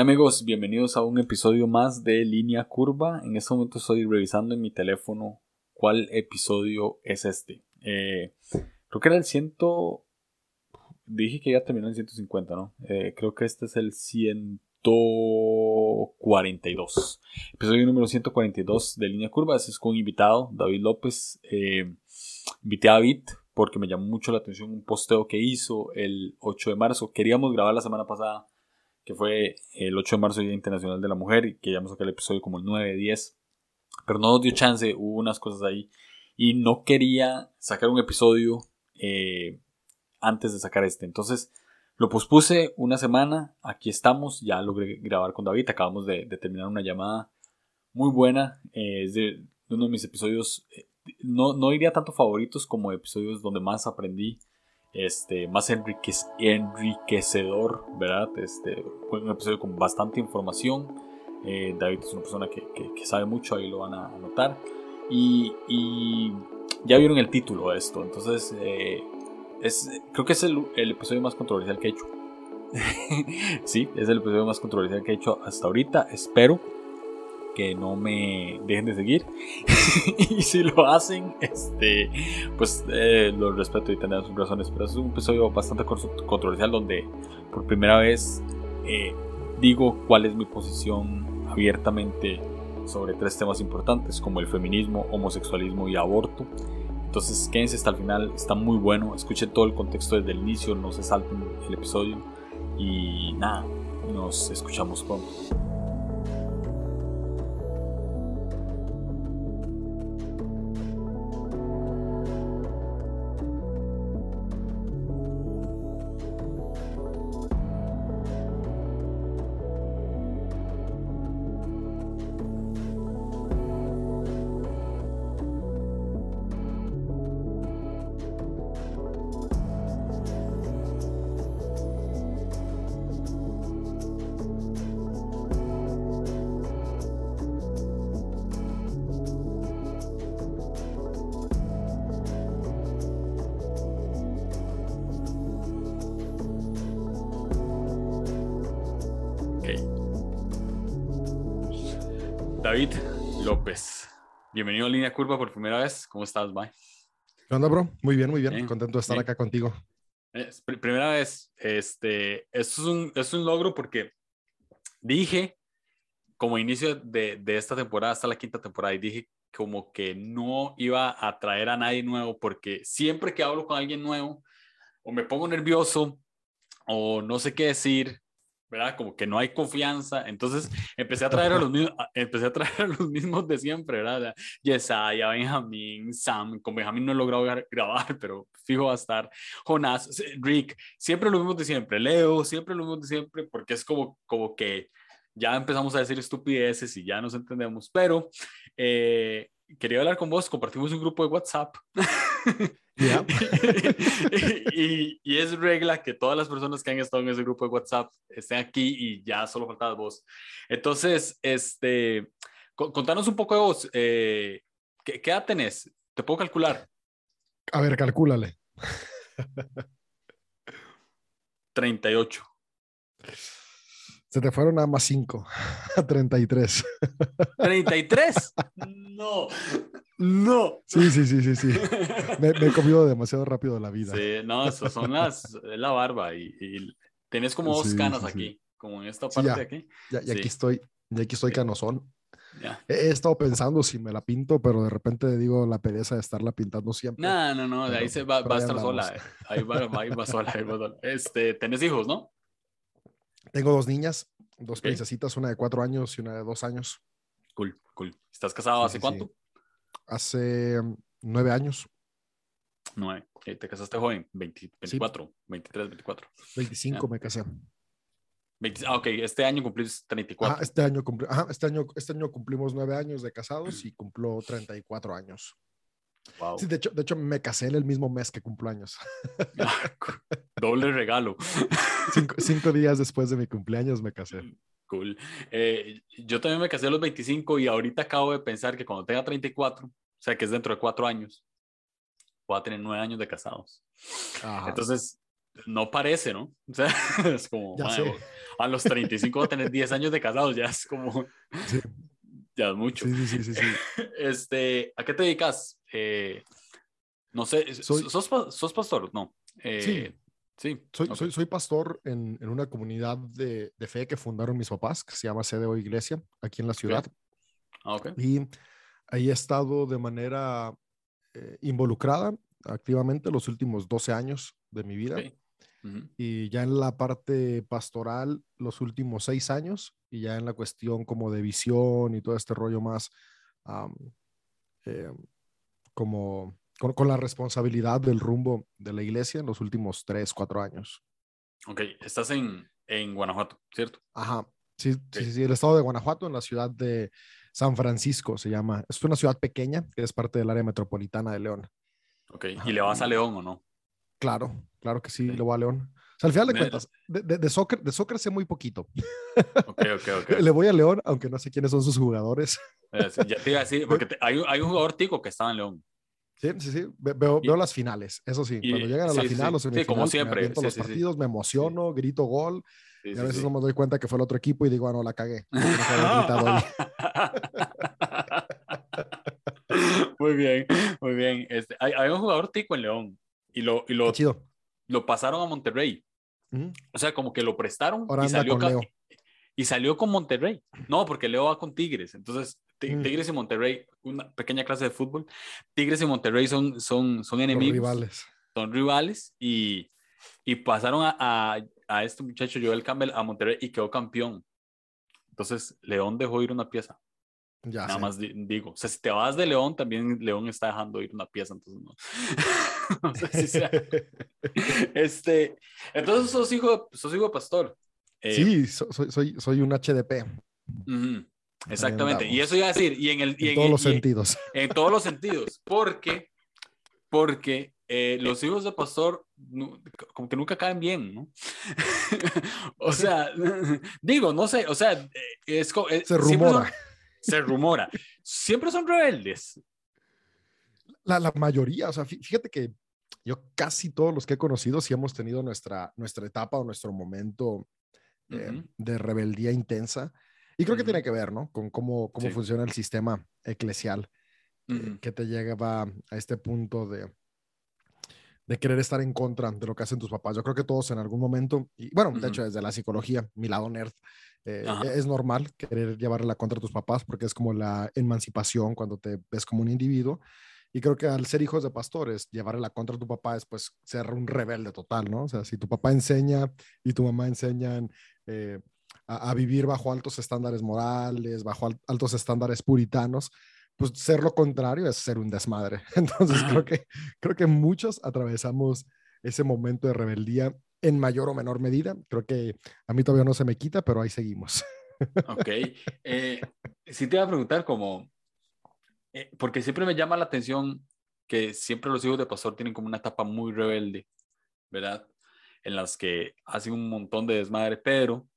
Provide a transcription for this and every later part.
amigos, bienvenidos a un episodio más de Línea Curva. En este momento estoy revisando en mi teléfono cuál episodio es este. Eh, creo que era el ciento... Dije que ya terminó en 150, ¿no? Eh, creo que este es el 142. Episodio número 142 de Línea Curva. Ese es con un invitado, David López. Eh, invité a David porque me llamó mucho la atención un posteo que hizo el 8 de marzo. Queríamos grabar la semana pasada que fue el 8 de marzo, Día Internacional de la Mujer, y que ya sacar el episodio como el 9, 10, pero no nos dio chance, hubo unas cosas ahí, y no quería sacar un episodio eh, antes de sacar este, entonces lo pospuse una semana, aquí estamos, ya logré grabar con David, acabamos de, terminar una llamada muy buena, eh, es de, uno de mis episodios, eh, no, no diría tanto favoritos como episodios donde más aprendí este, más enriquecedor, ¿verdad? Este, fue un episodio con bastante información. Eh, David es una persona que, que, sabe mucho, ahí lo van a notar. Y, y ya vieron el título de esto, entonces eh, es, creo que es el, el, episodio más controversial que he hecho. sí, es el episodio más controversial que he hecho hasta ahorita. Espero que no me dejen de seguir. y si lo hacen, este, pues eh, lo respeto y tendrán sus razones. Pero es un episodio bastante controversial donde por primera vez eh, digo cuál es mi posición abiertamente sobre tres temas importantes como el feminismo, homosexualismo y aborto. Entonces quédense hasta el final, está muy bueno, escuchen todo el contexto desde el inicio, no se salten el episodio y nada, nos escuchamos pronto. David López. Bienvenido a Línea Curva por primera vez. ¿Cómo estás, Bye? ¿Qué onda, bro? Muy bien, muy bien. Contento de estar acá contigo. primera vez. Este, esto es un, es un logro porque dije, como inicio de, de esta temporada hasta la quinta temporada, y dije como que no iba a traer a nadie nuevo porque siempre que hablo con alguien nuevo, o me pongo nervioso, o no sé qué decir, ¿verdad? Como que no hay confianza. Entonces empecé a traer a los mismos, empecé a traer a los mismos de siempre, ¿verdad? Yesaya, Benjamín, Sam. Con Benjamín no he logrado grabar, pero fijo va a estar. Jonás, Rick, siempre lo mismo de siempre. Leo, siempre lo mismo de siempre, porque es como, como que ya empezamos a decir estupideces y ya nos entendemos. Pero eh, quería hablar con vos, compartimos un grupo de WhatsApp. y, y, es regla que todas las personas que han estado en ese grupo de WhatsApp estén aquí y ya solo faltaba vos. Entonces, este, contanos un poco de vos. Eh, ¿qué, ¿qué, edad tenés? ¿Te puedo calcular? A ver, calcúlale. 38. Se te fueron nada más 5. 33. ¿33? No. No. Sí, sí, sí, sí, sí. Me, he comido demasiado rápido la vida. Sí, no, eso son las, la barba y, y tenés como dos canas aquí, como en esta parte de aquí. Ya, y aquí estoy, y aquí estoy canosón. He, estado pensando si me la pinto, pero de repente digo la pereza de estarla pintando siempre. No, no, no, de ahí se va, va a estar sola. Eh. Ahí va, ahí va sola, ahí va sola. Este, tenés hijos, ¿no? Tengo dos niñas, dos princesitas, una de cuatro años y una de dos años. Cool, cool. ¿Estás casado hace cuánto? Hace mm, nueve años. Nueve. ¿Te casaste joven? 24, 23, 24. 25 me casé. ah, ok, este año cumplís 34. este, año este, año, este año cumplimos nueve años de casados y cumplo 34 años. Sí, de hecho, de hecho, me casé en el mismo mes que cumpleaños. Ah, doble regalo. Cinco, días después de mi cumpleaños me casé. Cool. Eh, yo también me casé a los 25 y ahorita acabo de pensar que cuando tenga 34, o sea que es dentro de cuatro años, voy a tener nueve años de casados. Entonces, no parece, ¿no? O sea, es como, a los 35 tener 10 años de casados, ya es como... Ya es mucho. Sí, sí, sí, sí. Este, ¿A qué te dedicas? Eh, no sé, sos, sos, pastor? No. Eh, sí. Sí. Soy, soy, soy pastor en, en, una comunidad de, de, fe que fundaron mis papás, que se llama CDO Iglesia, aquí en la ciudad. Ah, okay. Y ahí he estado de manera eh, involucrada activamente los últimos 12 años de mi vida. Y ya en la parte pastoral los últimos seis años y ya en la cuestión como de visión y todo este rollo más eh, como con, con, la responsabilidad del rumbo de la iglesia en los últimos tres, cuatro años. Ok, estás en, en Guanajuato, ¿cierto? Ajá, sí, sí, sí, el estado de Guanajuato en la ciudad de San Francisco se llama. Es una ciudad pequeña que es parte del área metropolitana de León. Ok, ¿y le vas a León o no? Claro, claro que sí, le voy a León. O sea, al final de cuentas, de, de, soccer, de soccer sé muy poquito. Ok, ok, ok. le voy a León, aunque no sé quiénes son sus jugadores. Eh, ya te iba a decir, porque hay, hay, un jugador tico que estaba en León. Sí, sí, sí. Veo, veo las finales, eso sí. Cuando llegan a la final, los sí, como siempre. Me los partidos, me emociono, grito gol. y a veces no me doy cuenta que fue el otro equipo y digo, ah, no, la cagué. muy bien, muy bien. Este, hay, hay, un jugador tico en León y lo, y lo, lo pasaron a Monterrey. O sea, como que lo prestaron y salió, y salió con Monterrey. No, porque Leo va con Tigres. Entonces, mm. Tigres y Monterrey, una pequeña clase de fútbol. Tigres y Monterrey son, son, son enemigos. Son rivales. Son rivales y, y pasaron a, a, a, este muchacho, Joel Campbell, a Monterrey y quedó campeón. Entonces, León dejó ir una pieza. Ya Nada más digo, o sea, si te vas de León, también León está dejando ir una pieza, entonces no, si sea. este, entonces sos hijo, sos hijo de pastor. Eh, sí, soy, soy, soy, un HDP. Exactamente, y eso iba a decir, y en, el, en, todos los sentidos. En todos los sentidos, porque, porque eh, los hijos de pastor como que nunca caen bien, ¿no? o sea, digo, no sé, o sea, eh, es, se rumora se rumora. Siempre son rebeldes. La, la, mayoría, o sea, fíjate que yo casi todos los que he conocido sí hemos tenido nuestra, nuestra etapa o nuestro momento eh, de rebeldía intensa. Y creo que tiene que ver, ¿no? Con cómo, cómo funciona el sistema eclesial eh, que te llega a este punto de, de querer estar en contra de lo que hacen tus papás. Yo creo que todos en algún momento, y bueno, de hecho desde la psicología, mi lado nerd, eh, es normal querer llevarle la contra a tus papás porque es como la emancipación cuando te ves como un individuo. Y creo que al ser hijos de pastores, llevarle la contra a tu papá es pues ser un rebelde total, ¿no? O sea, si tu papá enseña y tu mamá enseñan eh, a, a, vivir bajo altos estándares morales, bajo altos estándares puritanos, pues ser lo contrario es ser un desmadre. Entonces creo que, creo que muchos atravesamos ese momento de rebeldía en mayor o menor medida. Creo que a mí todavía no se me quita, pero ahí seguimos. Ok. Eh, sí te iba a preguntar como, eh, porque siempre me llama la atención que siempre los hijos de pastor tienen como una etapa muy rebelde, ¿verdad? En las que hacen un montón de desmadre, pero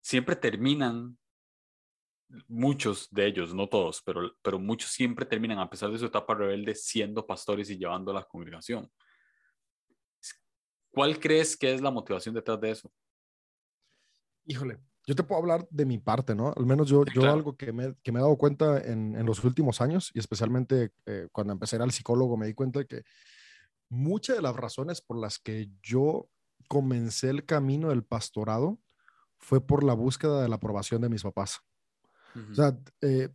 siempre terminan muchos de ellos, no todos, pero, pero muchos siempre terminan, a pesar de su etapa rebelde, siendo pastores y llevando a la congregación. ¿Cuál crees que es la motivación detrás de eso? Híjole, yo te puedo hablar de mi parte, ¿no? Al menos yo, yo algo que me, que me, he dado cuenta en, en los últimos años y especialmente eh, cuando empecé a ir al psicólogo, me di cuenta de que muchas de las razones por las que yo comencé el camino del pastorado fue por la búsqueda de la aprobación de mis papás. O sea, eh,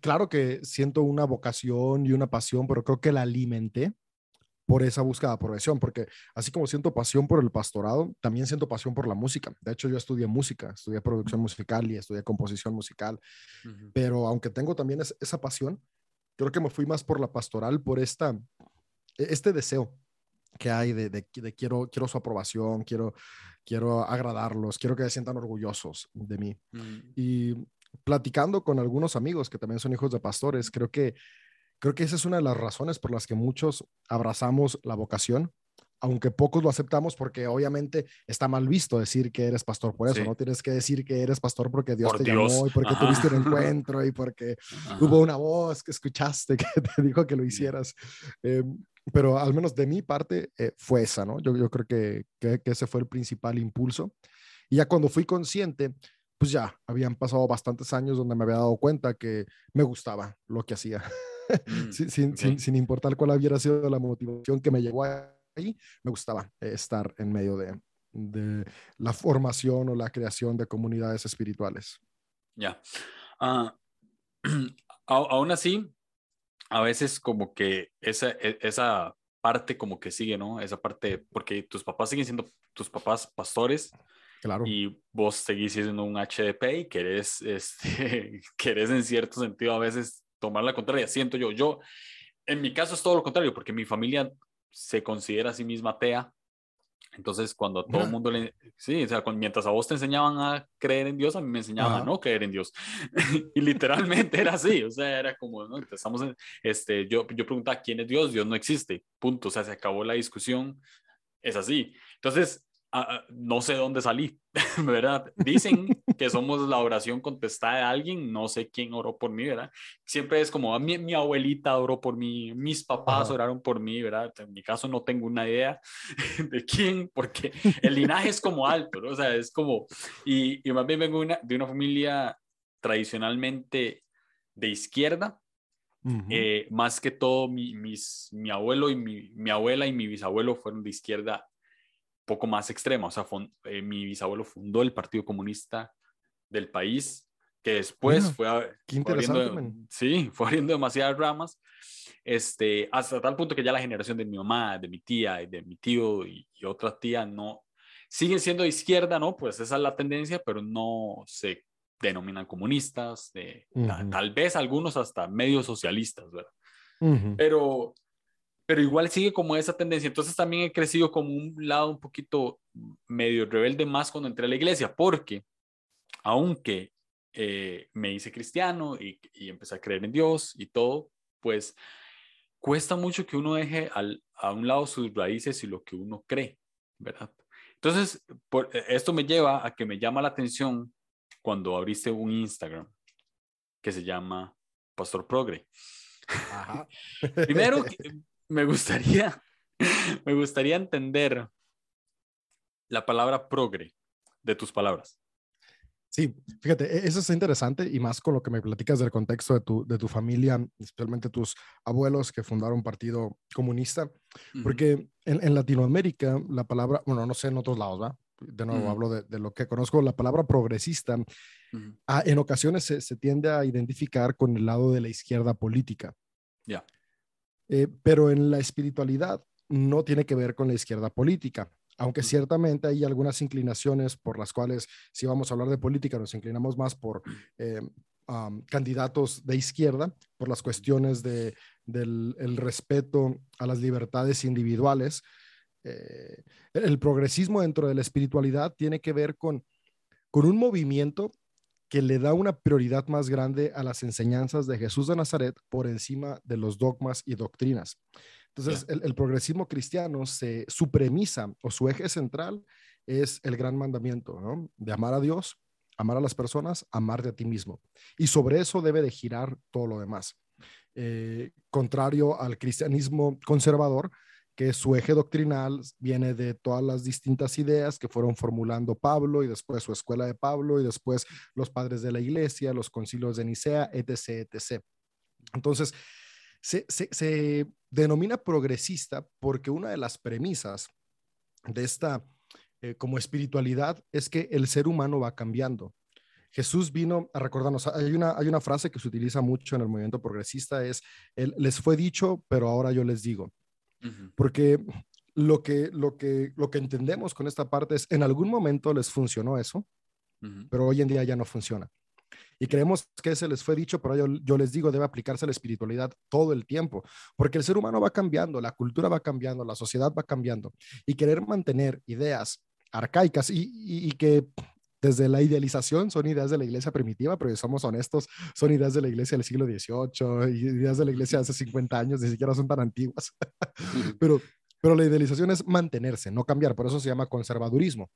claro que siento una vocación y una pasión, pero creo que la alimenté por esa búsqueda de aprobación, porque así como siento pasión por el pastorado, también siento pasión por la música. De hecho, yo estudié música, estudié producción musical y estudié composición musical, pero aunque tengo también esa pasión, creo que me fui más por la pastoral, por esta, e, este deseo que hay de, de, quiero, quiero su aprobación, quiero, quiero agradarlos, quiero que se sientan orgullosos de mí. Y platicando con algunos amigos que también son hijos de pastores, creo que, creo que esa es una de las razones por las que muchos abrazamos la vocación, aunque pocos lo aceptamos porque obviamente está mal visto decir que eres pastor por eso, no tienes que decir que eres pastor porque Dios te llamó y porque tuviste un encuentro y porque hubo una voz que escuchaste que te dijo que lo hicieras. Em, pero al menos de mi parte eh, fue esa, ¿no? Yo, yo creo que, que, que, ese fue el principal impulso. Y ya cuando fui consciente, pues ya habían pasado bastantes años donde me había dado cuenta que me gustaba lo que hacía. Mm, sin, sin, sin, importar cuál hubiera sido la motivación que me llevó ahí, me gustaba estar en medio de, de la formación o la creación de comunidades espirituales. Ya. Ah, aún así, a veces como que esa, e, esa parte como que sigue, ¿no? Esa parte, porque tus papás siguen siendo tus papás pastores. Claro. Y vos seguís siendo un HDP y querés, este, querés en cierto sentido a veces tomar la contraria. Siento yo, yo, en mi caso es todo lo contrario, porque mi familia se considera a sí misma atea entonces, cuando todo el mundo le... Sí, o sea, mientras a vos te enseñaban a creer en Dios, a mí me enseñaban a no creer en Dios. y literalmente era así, o sea, era como, ¿no? Estamos en, este, yo, yo preguntaba, ¿quién es Dios? Dios no existe, punto. O sea, se acabó la discusión, es así. Entonces, Ah, ah, no sé dónde salí, ¿verdad? Dicen que somos la oración contestada de alguien, no sé quién oró por mí, ¿verdad? Siempre es como, ah, mi, mi abuelita oró por mí, mis papás oraron por mí, ¿verdad? En mi caso no tengo una idea de quién, porque el linaje es como alto, ¿no? O sea, es como, y, y más bien vengo una, de una familia tradicionalmente de izquierda, eh, más que todo mi, mis, mi abuelo y mi, mi abuela y mi bisabuelo fueron de izquierda poco más extrema. O sea, eh, mi bisabuelo fundó el Partido Comunista del país, que después fue, abriendo, sí, fue abriendo demasiadas ramas, este, hasta tal punto que ya la generación de mi mamá, de mi tía y de mi tío y, otra tía no siguen siendo de izquierda, ¿no? Pues esa es la tendencia, pero no se denominan comunistas, de, tal, vez algunos hasta medio socialistas, ¿verdad? Pero pero igual sigue como esa tendencia. Entonces también he crecido como un lado un poquito medio rebelde más cuando entré a la iglesia, porque aunque eh, me hice cristiano y, y, empecé a creer en Dios y todo, pues cuesta mucho que uno deje al, a un lado sus raíces y lo que uno cree, ¿verdad? Entonces, por, esto me lleva a que me llama la atención cuando abriste un Instagram que se llama Pastor Progre. Ajá. Primero, me gustaría, me gustaría entender la palabra progre de tus palabras. Sí, fíjate, e-, eso es interesante y más con lo que me platicas del contexto de tu, de tu familia, especialmente tus abuelos que fundaron un partido comunista, porque en, Latinoamérica la palabra, bueno, no sé en otros lados, ¿va? De nuevo, hablo de, lo que conozco, la palabra progresista en ocasiones se, se, tiende a identificar con el lado de la izquierda política. Ya. Eh, pero en la espiritualidad no tiene que ver con la izquierda política, aunque ciertamente hay algunas inclinaciones por las cuales, si vamos a hablar de política, nos inclinamos más por eh, candidatos de izquierda, por las cuestiones de, del el respeto a las libertades individuales. Eh, el progresismo dentro de la espiritualidad tiene que ver con, con un movimiento que le da una prioridad más grande a las enseñanzas de Jesús de Nazaret por encima de los dogmas y doctrinas. Entonces, el, progresismo cristiano se, su premisa o su eje central es el gran mandamiento, ¿no? De amar a Dios, amar a las personas, amarte a ti mismo. Y sobre eso debe de girar todo lo demás. Eh, contrario al cristianismo conservador, que su eje doctrinal viene de todas las distintas ideas que fueron formulando Pablo y después su escuela de Pablo y después los padres de la iglesia, los concilios de Nicea, etc., etc. Entonces, se, denomina progresista porque una de las premisas de esta eh, como espiritualidad es que el ser humano va cambiando. Jesús vino a recordarnos, hay una, hay una frase que se utiliza mucho en el movimiento progresista, es, les fue dicho, pero ahora yo les digo. Porque lo que, lo, que, lo que entendemos con esta parte es, en algún momento les funcionó eso, pero hoy en día ya no funciona. Y creemos que se les fue dicho, pero yo, yo, les digo, debe aplicarse a la espiritualidad todo el tiempo, porque el ser humano va cambiando, la cultura va cambiando, la sociedad va cambiando, y querer mantener ideas arcaicas y, y, que desde la idealización son ideas de la iglesia primitiva, pero si somos honestos, son ideas de la iglesia del siglo XVIII, ideas de la iglesia de hace 50 años, ni siquiera son tan antiguas. pero, pero la idealización es mantenerse, no cambiar, por eso se llama conservadurismo,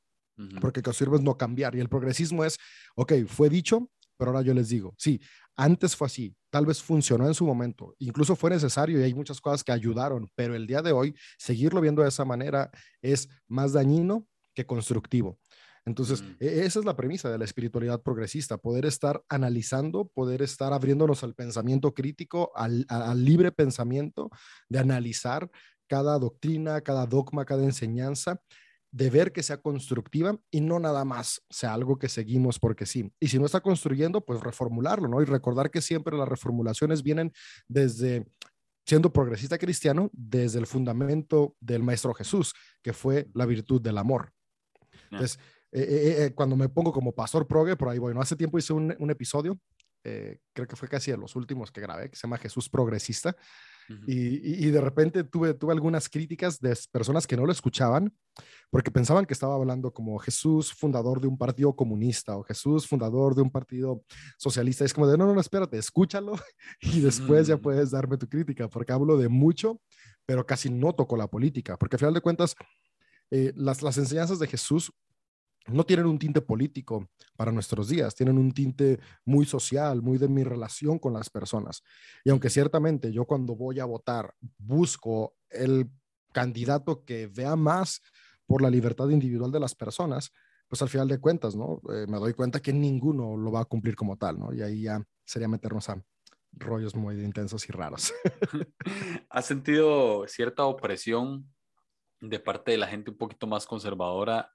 porque lo que sirve es no cambiar. Y el progresismo es, ok, fue dicho, pero ahora yo les digo, sí, antes fue así, tal vez funcionó en su momento, incluso fue necesario y hay muchas cosas que ayudaron, pero el día de hoy, seguirlo viendo de esa manera es más dañino que constructivo. Entonces, mm. e, esa es la premisa de la espiritualidad progresista, poder estar analizando, poder estar abriéndonos al pensamiento crítico, al, libre pensamiento, de analizar cada doctrina, cada dogma, cada enseñanza, de ver que sea constructiva y no nada más sea algo que seguimos porque sí. Y si no está construyendo, pues reformularlo, ¿no? Y recordar que siempre las reformulaciones vienen desde siendo progresista cristiano, desde el fundamento del Maestro Jesús, que fue la virtud del amor. Entonces, eh, eh, eh, cuando me pongo como pastor proge, por ahí voy, ¿no? Hace tiempo hice un, un episodio, creo que fue casi de los últimos que grabé, que se llama Jesús Progresista, y, y, de repente tuve, tuve algunas críticas de personas que no lo escuchaban porque pensaban que estaba hablando como Jesús fundador de un partido comunista o Jesús fundador de un partido socialista. Es como de, no, no, no, espérate, escúchalo y después ya puedes darme tu crítica, porque hablo de mucho, pero casi no toco la política, porque al final de cuentas, las, las enseñanzas de Jesús no tienen un tinte político para nuestros días, tienen un tinte muy social, muy de mi relación con las personas. Y aunque ciertamente yo cuando voy a votar busco el candidato que vea más por la libertad individual de las personas, pues al final de cuentas, ¿no? Eh, me doy cuenta que ninguno lo va a cumplir como tal, ¿no? Y ahí ya sería meternos a rollos muy intensos y raros. ¿Has sentido cierta opresión de parte de la gente un poquito más conservadora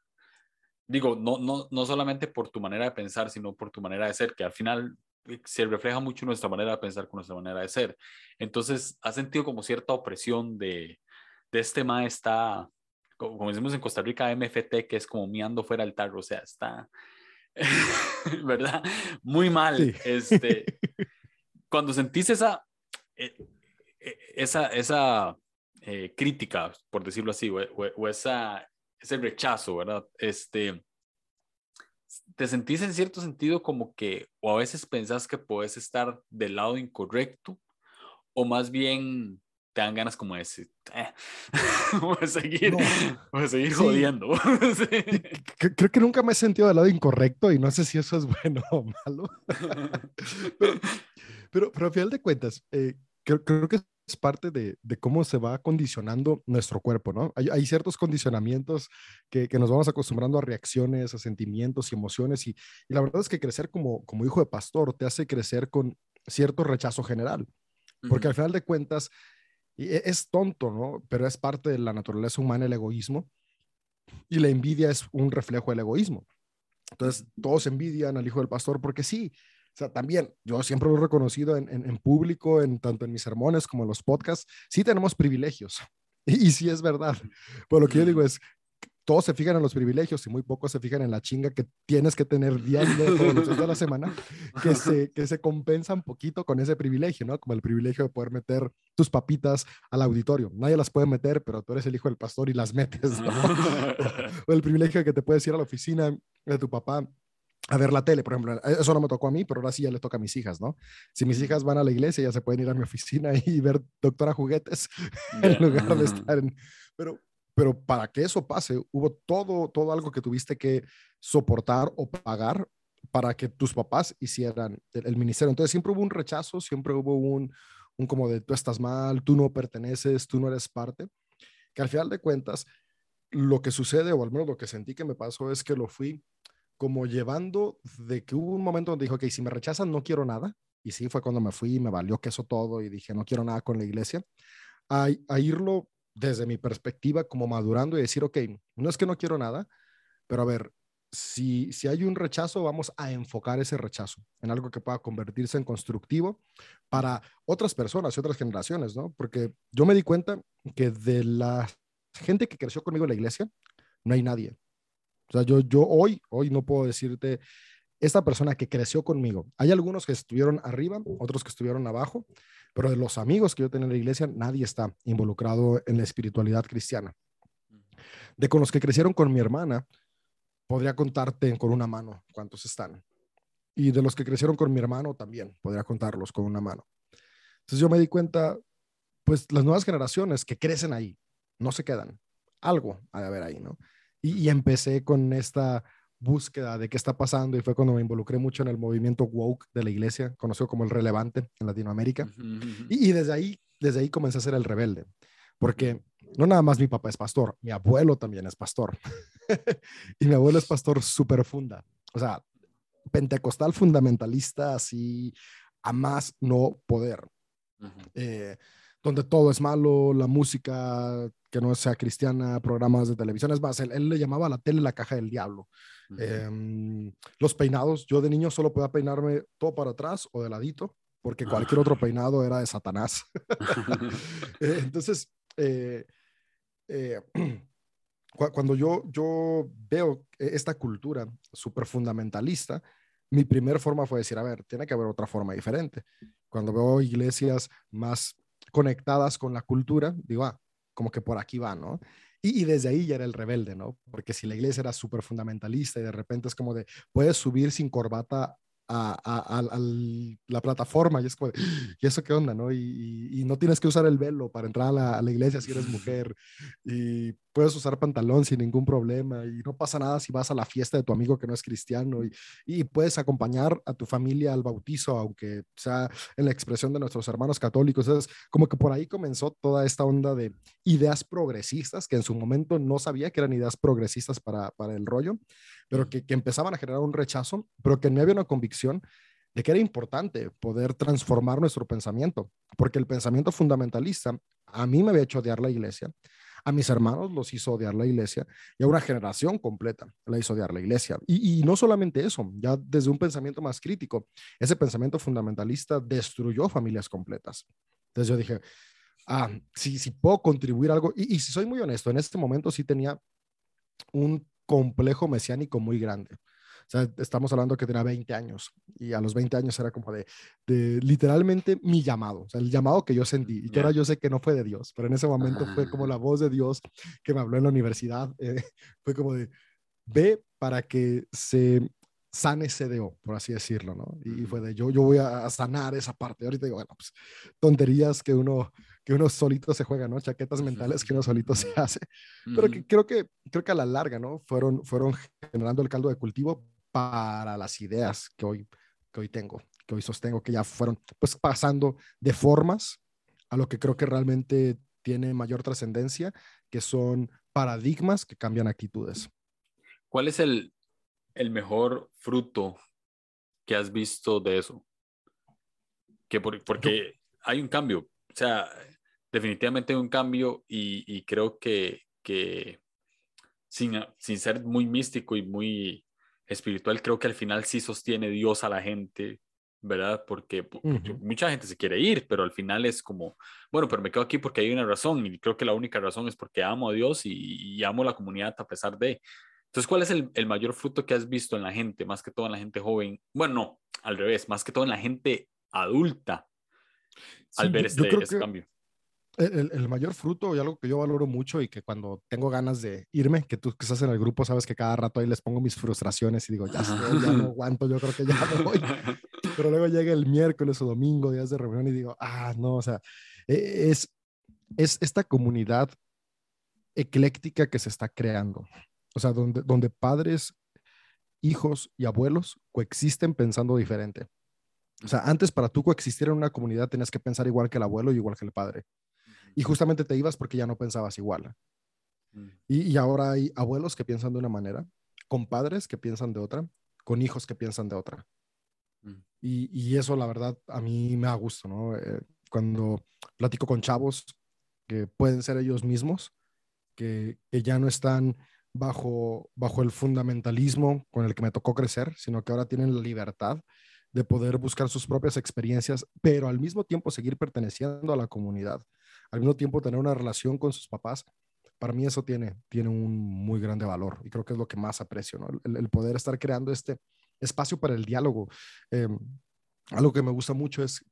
digo, no, no, no solamente por tu manera de pensar, sino por tu manera de ser, que al final eh, se refleja mucho nuestra manera de pensar con nuestra manera de ser. Entonces, ¿has sentido como cierta opresión de, de este ma está, como, decimos en Costa Rica, MFT, que es como miando fuera del tarro, o sea, está, ¿verdad? Muy mal. Este, cuando sentís esa, eh, eh, esa, esa crítica, por decirlo así, o esa ese rechazo, ¿verdad? Este, te sentís en cierto sentido como que, o a veces pensás que puedes estar del lado incorrecto, o más bien te dan ganas como de decir, eh, voy a seguir, voy a seguir jodiendo. Creo que nunca me he sentido del lado incorrecto y no sé si eso es bueno o malo. pero, pero, a final de cuentas, eh, creo, creo que es parte de, cómo se va condicionando nuestro cuerpo, ¿no? Hay, ciertos condicionamientos que, nos vamos acostumbrando a reacciones, a sentimientos y emociones y, la verdad es que crecer como, como hijo de pastor te hace crecer con cierto rechazo general, porque al final de cuentas e, es tonto, ¿no? Pero es parte de la naturaleza humana el egoísmo y la envidia es un reflejo del egoísmo. Entonces, todos envidian al hijo del pastor porque sí, sea, también yo siempre lo he reconocido en, en, público, en, tanto en mis sermones como en los podcasts, sí tenemos privilegios. Y, sí es verdad. Pero lo que yo digo es, todos se fijan en los privilegios y muy pocos se fijan en la chinga que tienes que tener diario todos los días de la semana, que se, que se compensa un poquito con ese privilegio, ¿no? Como el privilegio de poder meter tus papitas al auditorio. Nadie las puede meter, pero tú eres el hijo del pastor y las metes, ¿no? o el privilegio de que te puedes ir a la oficina de tu papá a ver la tele, por ejemplo. Eso no me tocó a mí, pero ahora sí ya le toca a mis hijas, ¿no? Si mis hijas van a la iglesia, ya se pueden ir a mi oficina y ver doctora juguetes en lugar de estar en... Pero, pero para que eso pase, hubo todo, todo algo que tuviste que soportar o pagar para que tus papás hicieran el, ministerio. Entonces siempre hubo un rechazo, siempre hubo un, un como de tú estás mal, tú no perteneces, tú no eres parte, que al final de cuentas, lo que sucede, o al menos lo que sentí que me pasó, es que lo fui como llevando de que hubo un momento donde dijo, ok, si me rechazan no quiero nada, y sí, fue cuando me fui y me valió queso todo y dije, no quiero nada con la iglesia, a, irlo desde mi perspectiva como madurando y decir, ok, no es que no quiero nada, pero a ver, si, si hay un rechazo, vamos a enfocar ese rechazo en algo que pueda convertirse en constructivo para otras personas y otras generaciones, ¿no? Porque yo me di cuenta que de la gente que creció conmigo en la iglesia, no hay nadie. O sea, yo, yo hoy, hoy no puedo decirte, esta persona que creció conmigo, hay algunos que estuvieron arriba, otros que estuvieron abajo, pero de los amigos que yo tenía en la iglesia, nadie está involucrado en la espiritualidad cristiana. De con los que crecieron con mi hermana, podría contarte con una mano cuántos están. Y de los que crecieron con mi hermano también, podría contarlos con una mano. Entonces yo me di cuenta, pues las nuevas generaciones que crecen ahí, no se quedan. Algo hay de haber ahí, ¿no? Y, empecé con esta búsqueda de qué está pasando y fue cuando me involucré mucho en el movimiento woke de la iglesia, conocido como el relevante en Latinoamérica. Y, desde ahí, desde ahí comencé a ser el rebelde, porque no nada más mi papá es pastor, mi abuelo también es pastor. y mi abuelo es pastor súper funda. O sea, pentecostal fundamentalista, así a más no poder. Eh, donde todo es malo, la música que no sea cristiana, programas de televisión. Es más, él, le llamaba a la tele la caja del diablo. Em, los peinados, yo de niño solo podía peinarme todo para atrás o de ladito, porque cualquier otro peinado era de Satanás. Eh, entonces, eh, eh, cuando yo, yo veo esta cultura súper fundamentalista, mi primera forma fue decir, a ver, tiene que haber otra forma diferente. Cuando veo iglesias más conectadas con la cultura, digo, ah, como que por aquí va, ¿no? Y, desde ahí ya era el rebelde, ¿no? Porque si la iglesia era súper fundamentalista y de repente es como de, puedes subir sin corbata a, la plataforma y es como, ¿y eso qué onda, no? Y, no tienes que usar el velo para entrar a la, iglesia si eres mujer y puedes usar pantalón sin ningún problema y no pasa nada si vas a la fiesta de tu amigo que no es cristiano y, y puedes acompañar a tu familia al bautizo, aunque sea en la expresión de nuestros hermanos católicos. Es como que por ahí comenzó toda esta onda de ideas progresistas que en su momento no sabía que eran ideas progresistas para, para el rollo pero que, que empezaban a generar un rechazo, pero que mí había una convicción de que era importante poder transformar nuestro pensamiento, porque el pensamiento fundamentalista a mí me había hecho odiar la iglesia, a mis hermanos los hizo odiar la iglesia y a una generación completa la hizo odiar la iglesia. Y, y, no solamente eso, ya desde un pensamiento más crítico, ese pensamiento fundamentalista destruyó familias completas. Entonces yo dije, ah, si, si puedo contribuir algo, y, y si soy muy honesto, en este momento sí tenía un complejo mesiánico muy grande. Sea, estamos hablando que tenía 20 años y a los 20 años era como de, de literalmente mi llamado, o sea, el llamado que yo sentí y que ahora yo sé que no fue de Dios, pero en ese momento fue como la voz de Dios que me habló en la universidad. Eh, fue como de, ve para que se sane CDO, por así decirlo, ¿no? Y fue de, yo, yo voy a sanar esa parte. Ahorita digo, bueno, pues tonterías que uno, que uno solito se juega, ¿no? Chaquetas mentales que uno solito se hace. Pero que, creo, que, creo que a la larga, ¿no? Fueron, fueron generando el caldo de cultivo para las ideas que hoy, que hoy tengo, que hoy sostengo, que ya fueron pues pasando de formas a lo que creo que realmente tiene mayor trascendencia, que son paradigmas que cambian actitudes. ¿Cuál es el, el mejor fruto que has visto de eso? Que porque hay un cambio, o sea, definitivamente hay un cambio y, creo que, que sin, sin, ser muy místico y muy espiritual, creo que al final sí sostiene Dios a la gente, ¿verdad? Porque, mucha gente se quiere ir, pero al final es como, bueno, pero me quedo aquí porque hay una razón y creo que la única razón es porque amo a Dios y, y amo la comunidad a pesar de... Entonces, ¿cuál es el, el, mayor fruto que has visto en la gente, más que todo en la gente joven? Bueno, no, al revés, más que todo en la gente adulta, al ver este, este cambio. El, el, mayor fruto y algo que yo valoro mucho y que cuando tengo ganas de irme, que tú que estás en el grupo sabes que cada rato ahí les pongo mis frustraciones y digo, ya, ya no aguanto, yo creo que ya me voy. Pero luego llega el miércoles o domingo, días de reunión y digo, ah, no, o sea, e, es, es esta comunidad ecléctica que se está creando. O sea, donde, donde padres, hijos y abuelos coexisten pensando diferente. O sea, antes para tú coexistir en una comunidad tenías que pensar igual que el abuelo y igual que el padre. Y justamente te ibas porque ya no pensabas igual. Mm. Y, y, ahora hay abuelos que piensan de una manera, con padres que piensan de otra, con hijos que piensan de otra. Mm. Y, y, eso, la verdad, a mí me da gusto, ¿no? Eh, cuando platico con chavos que pueden ser ellos mismos, que, que ya no están bajo, bajo el fundamentalismo con el que me tocó crecer, sino que ahora tienen la libertad de poder buscar sus propias experiencias, pero al mismo tiempo seguir perteneciendo a la comunidad, al mismo tiempo tener una relación con sus papás. Para mí eso tiene, tiene un muy grande valor y creo que es lo que más aprecio, ¿no? el, poder estar creando este espacio para el diálogo. Em, algo que me gusta mucho es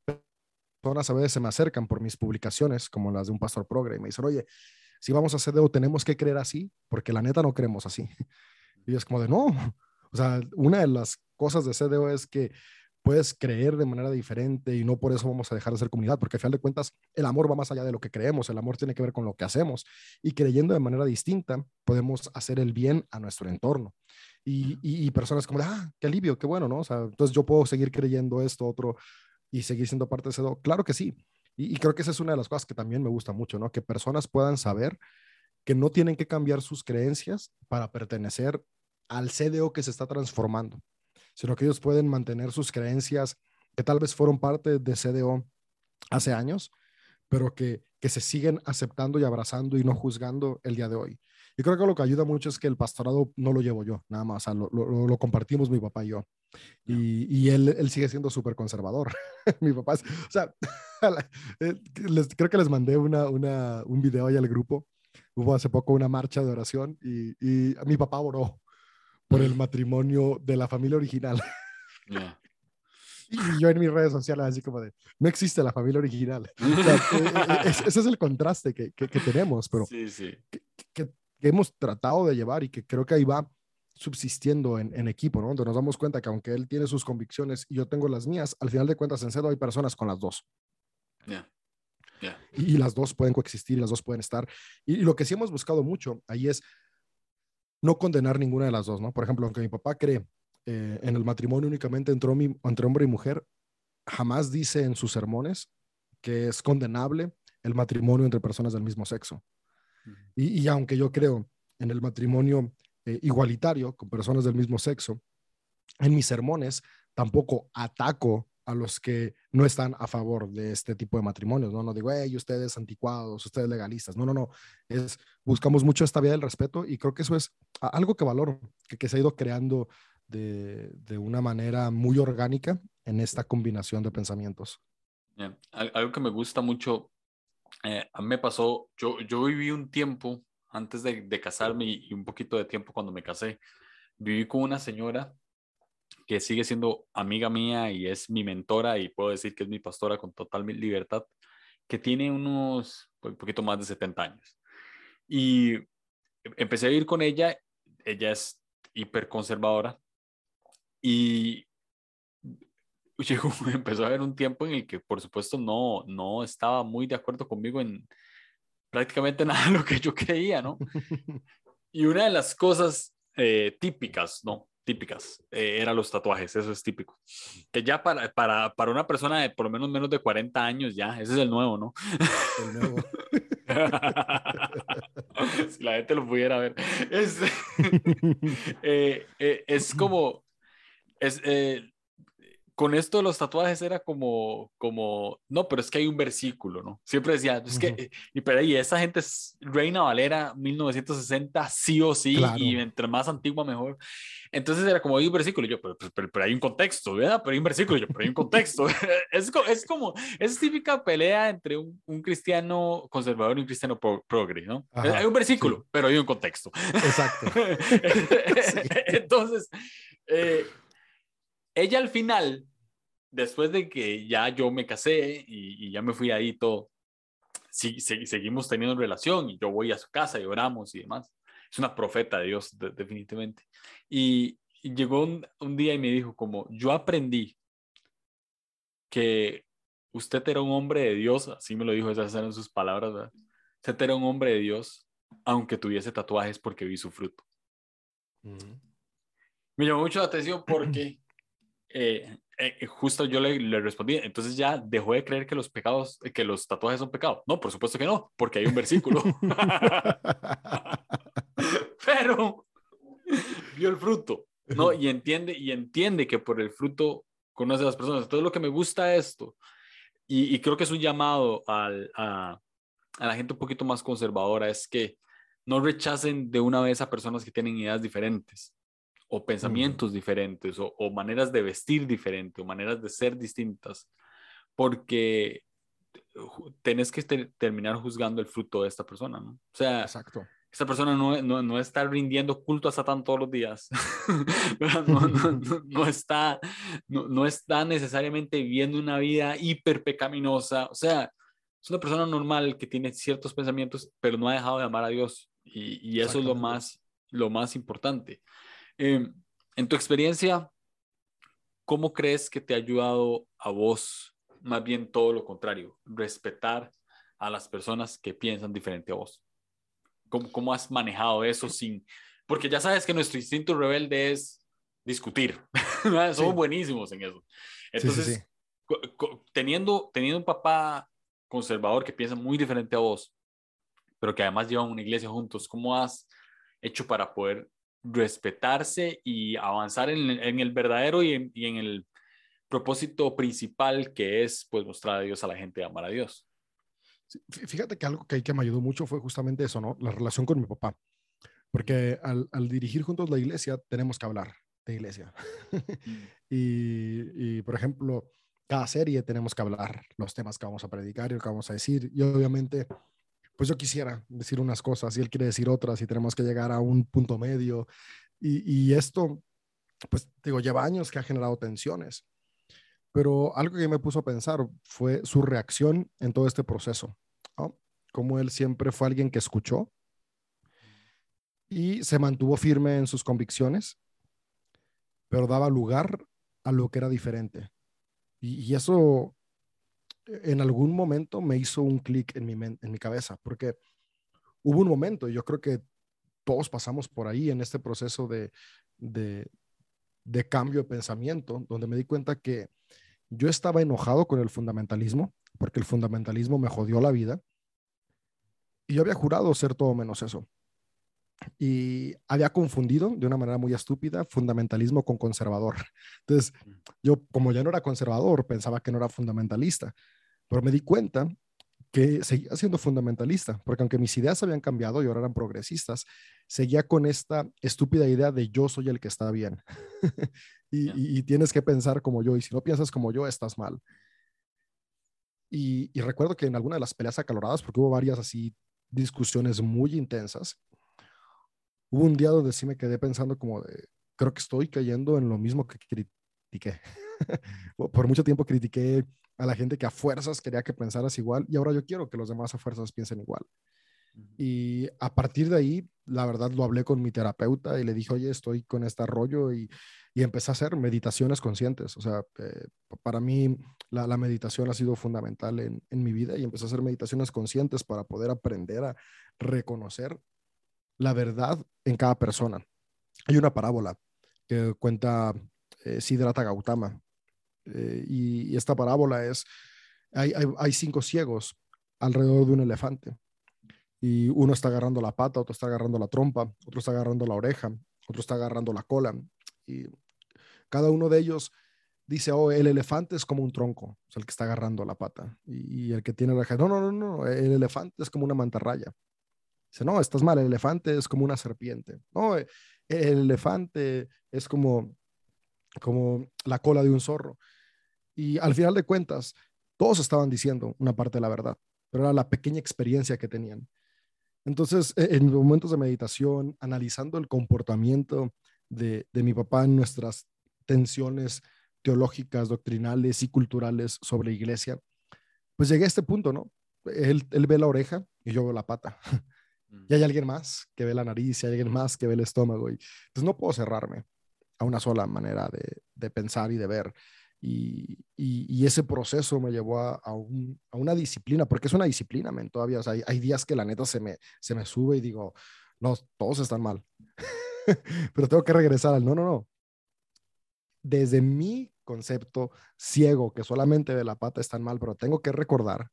personas a veces se me acercan por mis publicaciones, como las de un pastor progre, y me dicen, oye, si vamos a CDO tenemos que creer así, porque la neta no creemos así. Y es como de, no, o sea, una de las cosas de CDO es que puedes creer de manera diferente y no por eso vamos a dejar de ser comunidad, porque al final de cuentas el amor va más allá de lo que creemos, el amor tiene que ver con lo que hacemos y creyendo de manera distinta podemos hacer el bien a nuestro entorno. Y, y, personas como, ah, qué alivio, qué bueno, ¿no? O sea, entonces yo puedo seguir creyendo esto, otro y seguir siendo parte de CDO. Claro que sí, Y, y, creo que esa es una de las cosas que también me gusta mucho, ¿no? Que personas puedan saber que no tienen que cambiar sus creencias para pertenecer al CDO que se está transformando, sino que ellos pueden mantener sus creencias que tal vez fueron parte de CDO hace años, pero que, que se siguen aceptando y abrazando y no juzgando el día de hoy. Y creo que lo que ayuda mucho es que el pastorado no lo llevo yo, nada más, o sea, lo, lo, lo, compartimos mi papá y yo. Y, y él, él, sigue siendo súper conservador. mi papá, es, o sea, eh, les, creo que les mandé una, una, un video ahí al grupo. Hubo hace poco una marcha de oración y, y mi papá oró por el matrimonio de la familia original. Yeah. Y yo en mis redes sociales, así como de, no existe la familia original. O sea, eh, eh, ese es el contraste que, que, que tenemos, pero sí, sí. Que, que, hemos tratado de llevar y que creo que ahí va subsistiendo en, en, equipo, ¿no? Donde nos damos cuenta que aunque él tiene sus convicciones y yo tengo las mías, al final de cuentas en CEDO hay personas con las dos. Yeah. Yeah. Y, y, las dos pueden coexistir y las dos pueden estar. Y, y, lo que sí hemos buscado mucho ahí es no condenar ninguna de las dos, ¿no? Por ejemplo, aunque mi papá cree eh, en el matrimonio únicamente entre, entre hombre y mujer, jamás dice en sus sermones que es condenable el matrimonio entre personas del mismo sexo. Y, y aunque yo creo en el matrimonio eh, igualitario con personas del mismo sexo, en mis sermones tampoco ataco a los que no están a favor de este tipo de matrimonios, ¿no? No digo, hey, ustedes anticuados, ustedes legalistas. No, no, no. Es, buscamos mucho esta vía del respeto y creo que eso es algo que valoro, que, que se ha ido creando de, de, una manera muy orgánica en esta combinación de pensamientos. Yeah. Algo que me gusta mucho, eh, a mí me pasó, yo, yo viví un tiempo antes de, casarme y un poquito de tiempo cuando me casé, viví con una señora que sigue siendo amiga mía y es mi mentora y puedo decir que es mi pastora con total libertad, que tiene unos un poquito más de 70 años. Y empecé a vivir con ella, ella es hiper conservadora y llegó, empezó a haber un tiempo en el que por supuesto no, no estaba muy de acuerdo conmigo en prácticamente nada de lo que yo creía, ¿no? Y una de las cosas eh, típicas, ¿no? Típicas, eh, eran los tatuajes, eso es típico. Que ya para, para, para, una persona de por lo menos menos de 40 años, ya, ese es el nuevo, ¿no? El nuevo. si la gente lo pudiera ver. Es, eh, eh, es como, es, eh, con esto de los tatuajes era como, como, no, pero es que hay un versículo, ¿no? Siempre decía, es que, uh -huh. y pero ahí esa gente es Reina Valera 1960, sí o sí, claro. y entre más antigua mejor. Entonces era como, hay un versículo, y yo, pero, pero, pero, hay un contexto, ¿verdad? Pero hay un versículo, y yo, pero hay un contexto. es, es como, es típica pelea entre un, un cristiano conservador y un cristiano pro, progre, ¿no? Ajá, hay un versículo, sí. pero hay un contexto. Exacto. Entonces, eh, ella al final, después de que ya yo me casé y, y ya me fui ahí todo, sí, sí, seguimos teniendo relación y yo voy a su casa y oramos y demás. Es una profeta de Dios, de, definitivamente. Y, y llegó un, un, día y me dijo como, yo aprendí que usted era un hombre de Dios, así me lo dijo, esas eran sus palabras, ¿verdad? Usted era un hombre de Dios, aunque tuviese tatuajes porque vi su fruto. Uh -huh. Me llamó mucho la atención porque eh, eh, justo yo le, le, respondí, entonces ya dejó de creer que los pecados, que los tatuajes son pecados. No, por supuesto que no, porque hay un versículo. Pero vio el fruto, ¿no? Y entiende, y entiende que por el fruto conoce a las personas. Entonces lo que me gusta esto, y, y creo que es un llamado al, a, a la gente un poquito más conservadora, es que no rechacen de una vez a personas que tienen ideas diferentes o pensamientos uh -huh. diferentes, o, o, maneras de vestir diferentes, o maneras de ser distintas, porque tenés que ter terminar juzgando el fruto de esta persona, ¿no? O sea, Exacto. esta persona no, no, no, está rindiendo culto a Satán todos los días, no, no, no, está, no, está necesariamente viviendo una vida hiper pecaminosa, o sea, es una persona normal que tiene ciertos pensamientos, pero no ha dejado de amar a Dios, y, y eso es lo más, lo más importante. Eh, en tu experiencia, ¿cómo crees que te ha ayudado a vos, más bien todo lo contrario, respetar a las personas que piensan diferente a vos? ¿Cómo, cómo has manejado eso sin...? Porque ya sabes que nuestro instinto rebelde es discutir. Somos sí. buenísimos en eso. Entonces, sí, sí, teniendo, teniendo un papá conservador que piensa muy diferente a vos, pero que además llevan una iglesia juntos, ¿cómo has hecho para poder respetarse y avanzar en, el verdadero y en, el propósito principal que es pues mostrar a Dios a la gente y amar a Dios? Fíjate que algo que, que me ayudó mucho fue justamente eso, ¿no? La relación con mi papá. Porque al, al dirigir juntos la iglesia tenemos que hablar de iglesia. Mm. y, y, por ejemplo, cada serie tenemos que hablar los temas que vamos a predicar y lo que vamos a decir. Y obviamente, pues yo quisiera decir unas cosas y él quiere decir otras y tenemos que llegar a un punto medio. Y, esto, pues digo, lleva años que ha generado tensiones. Pero algo que me puso a pensar fue su reacción en todo este proceso. Como él siempre fue alguien que escuchó y se mantuvo firme en sus convicciones, pero daba lugar a lo que era diferente. Y, eso en algún momento me hizo un clic en mi, en mi cabeza, porque hubo un momento, y yo creo que todos pasamos por ahí en este proceso de, de, de cambio de pensamiento, donde me di cuenta que yo estaba enojado con el fundamentalismo, porque el fundamentalismo me jodió la vida, y yo había jurado ser todo menos eso. Y había confundido de una manera muy estúpida fundamentalismo con conservador. Entonces, yo como ya no era conservador, pensaba que no era fundamentalista, pero me di cuenta que seguía siendo fundamentalista, porque aunque mis ideas habían cambiado y ahora eran progresistas, seguía con esta estúpida idea de yo soy el que está bien. y, tienes que pensar como yo, y si no piensas como yo, estás mal. Y, y, recuerdo que en alguna de las peleas acaloradas, porque hubo varias así discusiones muy intensas, hubo un día donde sí me quedé pensando como de, creo que estoy cayendo en lo mismo que critiqué. Por mucho tiempo critiqué a la gente que a fuerzas quería que pensaras igual y ahora yo quiero que los demás a fuerzas piensen igual. Y a partir de ahí, la verdad, lo hablé con mi terapeuta y le dije, oye, estoy con este rollo y, y empecé a hacer meditaciones conscientes. O sea, eh, para mí la, la, meditación ha sido fundamental en, en, mi vida y empecé a hacer meditaciones conscientes para poder aprender a reconocer la verdad en cada persona. Hay una parábola que cuenta eh, Siddhartha Gautama eh, y, esta parábola es, hay, hay, cinco ciegos alrededor de un elefante y uno está agarrando la pata, otro está agarrando la trompa, otro está agarrando la oreja, otro está agarrando la cola y cada uno de ellos dice, oh, el elefante es como un tronco, es el que está agarrando la pata y, el que tiene la no, no, no, no, el elefante es como una mantarraya. Dice, no, estás mal, el elefante es como una serpiente. No, el elefante es como, como la cola de un zorro. Y al final de cuentas, todos estaban diciendo una parte de la verdad, pero era la pequeña experiencia que tenían. Entonces, e, en momentos de meditación, analizando el comportamiento de, de mi papá en nuestras tensiones teológicas, doctrinales y culturales sobre la iglesia, pues llegué a este punto, ¿no? Él, él ve la oreja y yo veo la pata. y hay alguien más que ve la nariz, y hay alguien más que ve el estómago. Y, entonces no puedo cerrarme a una sola manera de, de pensar y de ver. Y, ese proceso me llevó a, a, un, a, una disciplina, porque es una disciplina, men, todavía. Hay, hay, días que la neta se me, se me sube y digo, no, todos están mal. Pero tengo que regresar al no, no, no. Desde mi concepto ciego, que solamente ve la pata, están mal, pero tengo que recordar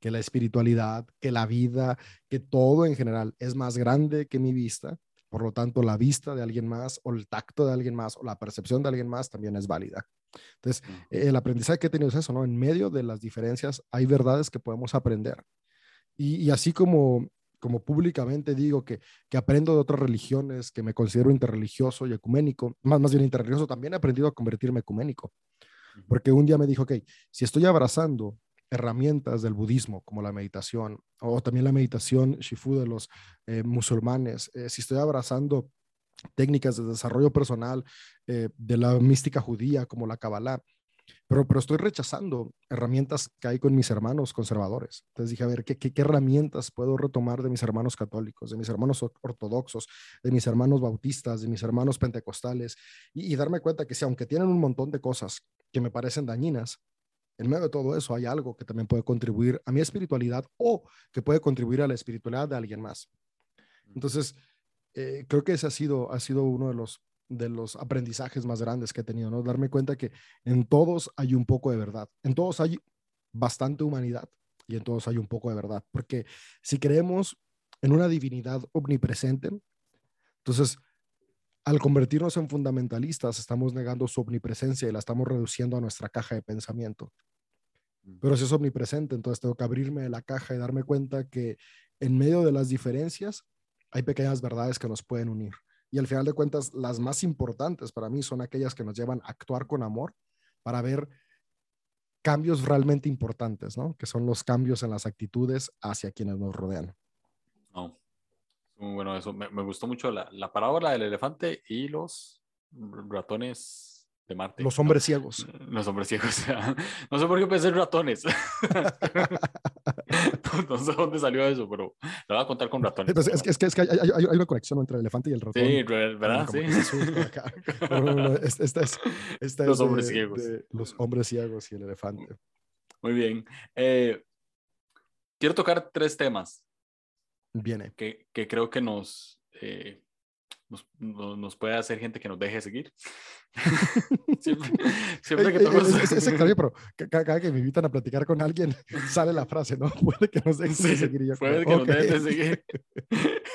que la espiritualidad, que la vida, que todo en general es más grande que mi vista. Por lo tanto, la vista de alguien más o el tacto de alguien más o la percepción de alguien más también es válida. Entonces, el aprendizaje que he tenido es eso, ¿no? En medio de las diferencias hay verdades que podemos aprender. Y, así como, como públicamente digo que, que aprendo de otras religiones, que me considero interreligioso y ecuménico, más, más bien interreligioso, también he aprendido a convertirme ecuménico. Porque un día me dijo, ok, si estoy abrazando herramientas del budismo, como la meditación, o también la meditación shifu de los eh, musulmanes, eh, si estoy abrazando técnicas de desarrollo personal eh, de la mística judía, como la Kabbalah, pero, pero estoy rechazando herramientas que hay con mis hermanos conservadores. Entonces dije, a ver, ¿qué, qué, herramientas puedo retomar de mis hermanos católicos, de mis hermanos ortodoxos, de mis hermanos bautistas, de mis hermanos pentecostales? Y, y darme cuenta que sí, aunque tienen un montón de cosas que me parecen dañinas, en medio de todo eso hay algo que también puede contribuir a mi espiritualidad o que puede contribuir a la espiritualidad de alguien más. Entonces, eh, creo que ese ha sido, ha sido uno de los, de los aprendizajes más grandes que he tenido, ¿no? Darme cuenta que en todos hay un poco de verdad, en todos hay bastante humanidad, y en todos hay un poco de verdad. Porque si creemos en una divinidad omnipresente, entonces al convertirnos en fundamentalistas estamos negando su omnipresencia y la estamos reduciendo a nuestra caja de pensamiento. Pero si es omnipresente, entonces tengo que abrirme la caja y darme cuenta que en medio de las diferencias hay pequeñas verdades que nos pueden unir. Y al final de cuentas, las más importantes para mí son aquellas que nos llevan a actuar con amor para ver cambios realmente importantes, ¿no? Que son los cambios en las actitudes hacia quienes nos rodean. No. Bueno, eso me, gustó mucho la, la parábola del elefante y los ratones de Marte. Los hombres ciegos. Los hombres ciegos. No sé por qué pensé en ratones. no sé dónde salió eso, pero lo voy a contar con ratones. Pues es, que, es que, es que hay, una conexión entre el elefante y el ratón. Sí, ¿verdad? Sí. Esta es, esta los es hombres de, ciegos. De los hombres ciegos y el elefante. Muy bien. Eh, quiero tocar tres temas. Viene. Que, que creo que nos, eh, nos, nos, puede hacer gente que nos deje seguir. siempre, siempre, que todos... es, es, extraño, pero cada, que me invitan a platicar con alguien sale la frase, ¿no? Puede que nos dejen de seguir. Yo puede que nos dejen de seguir.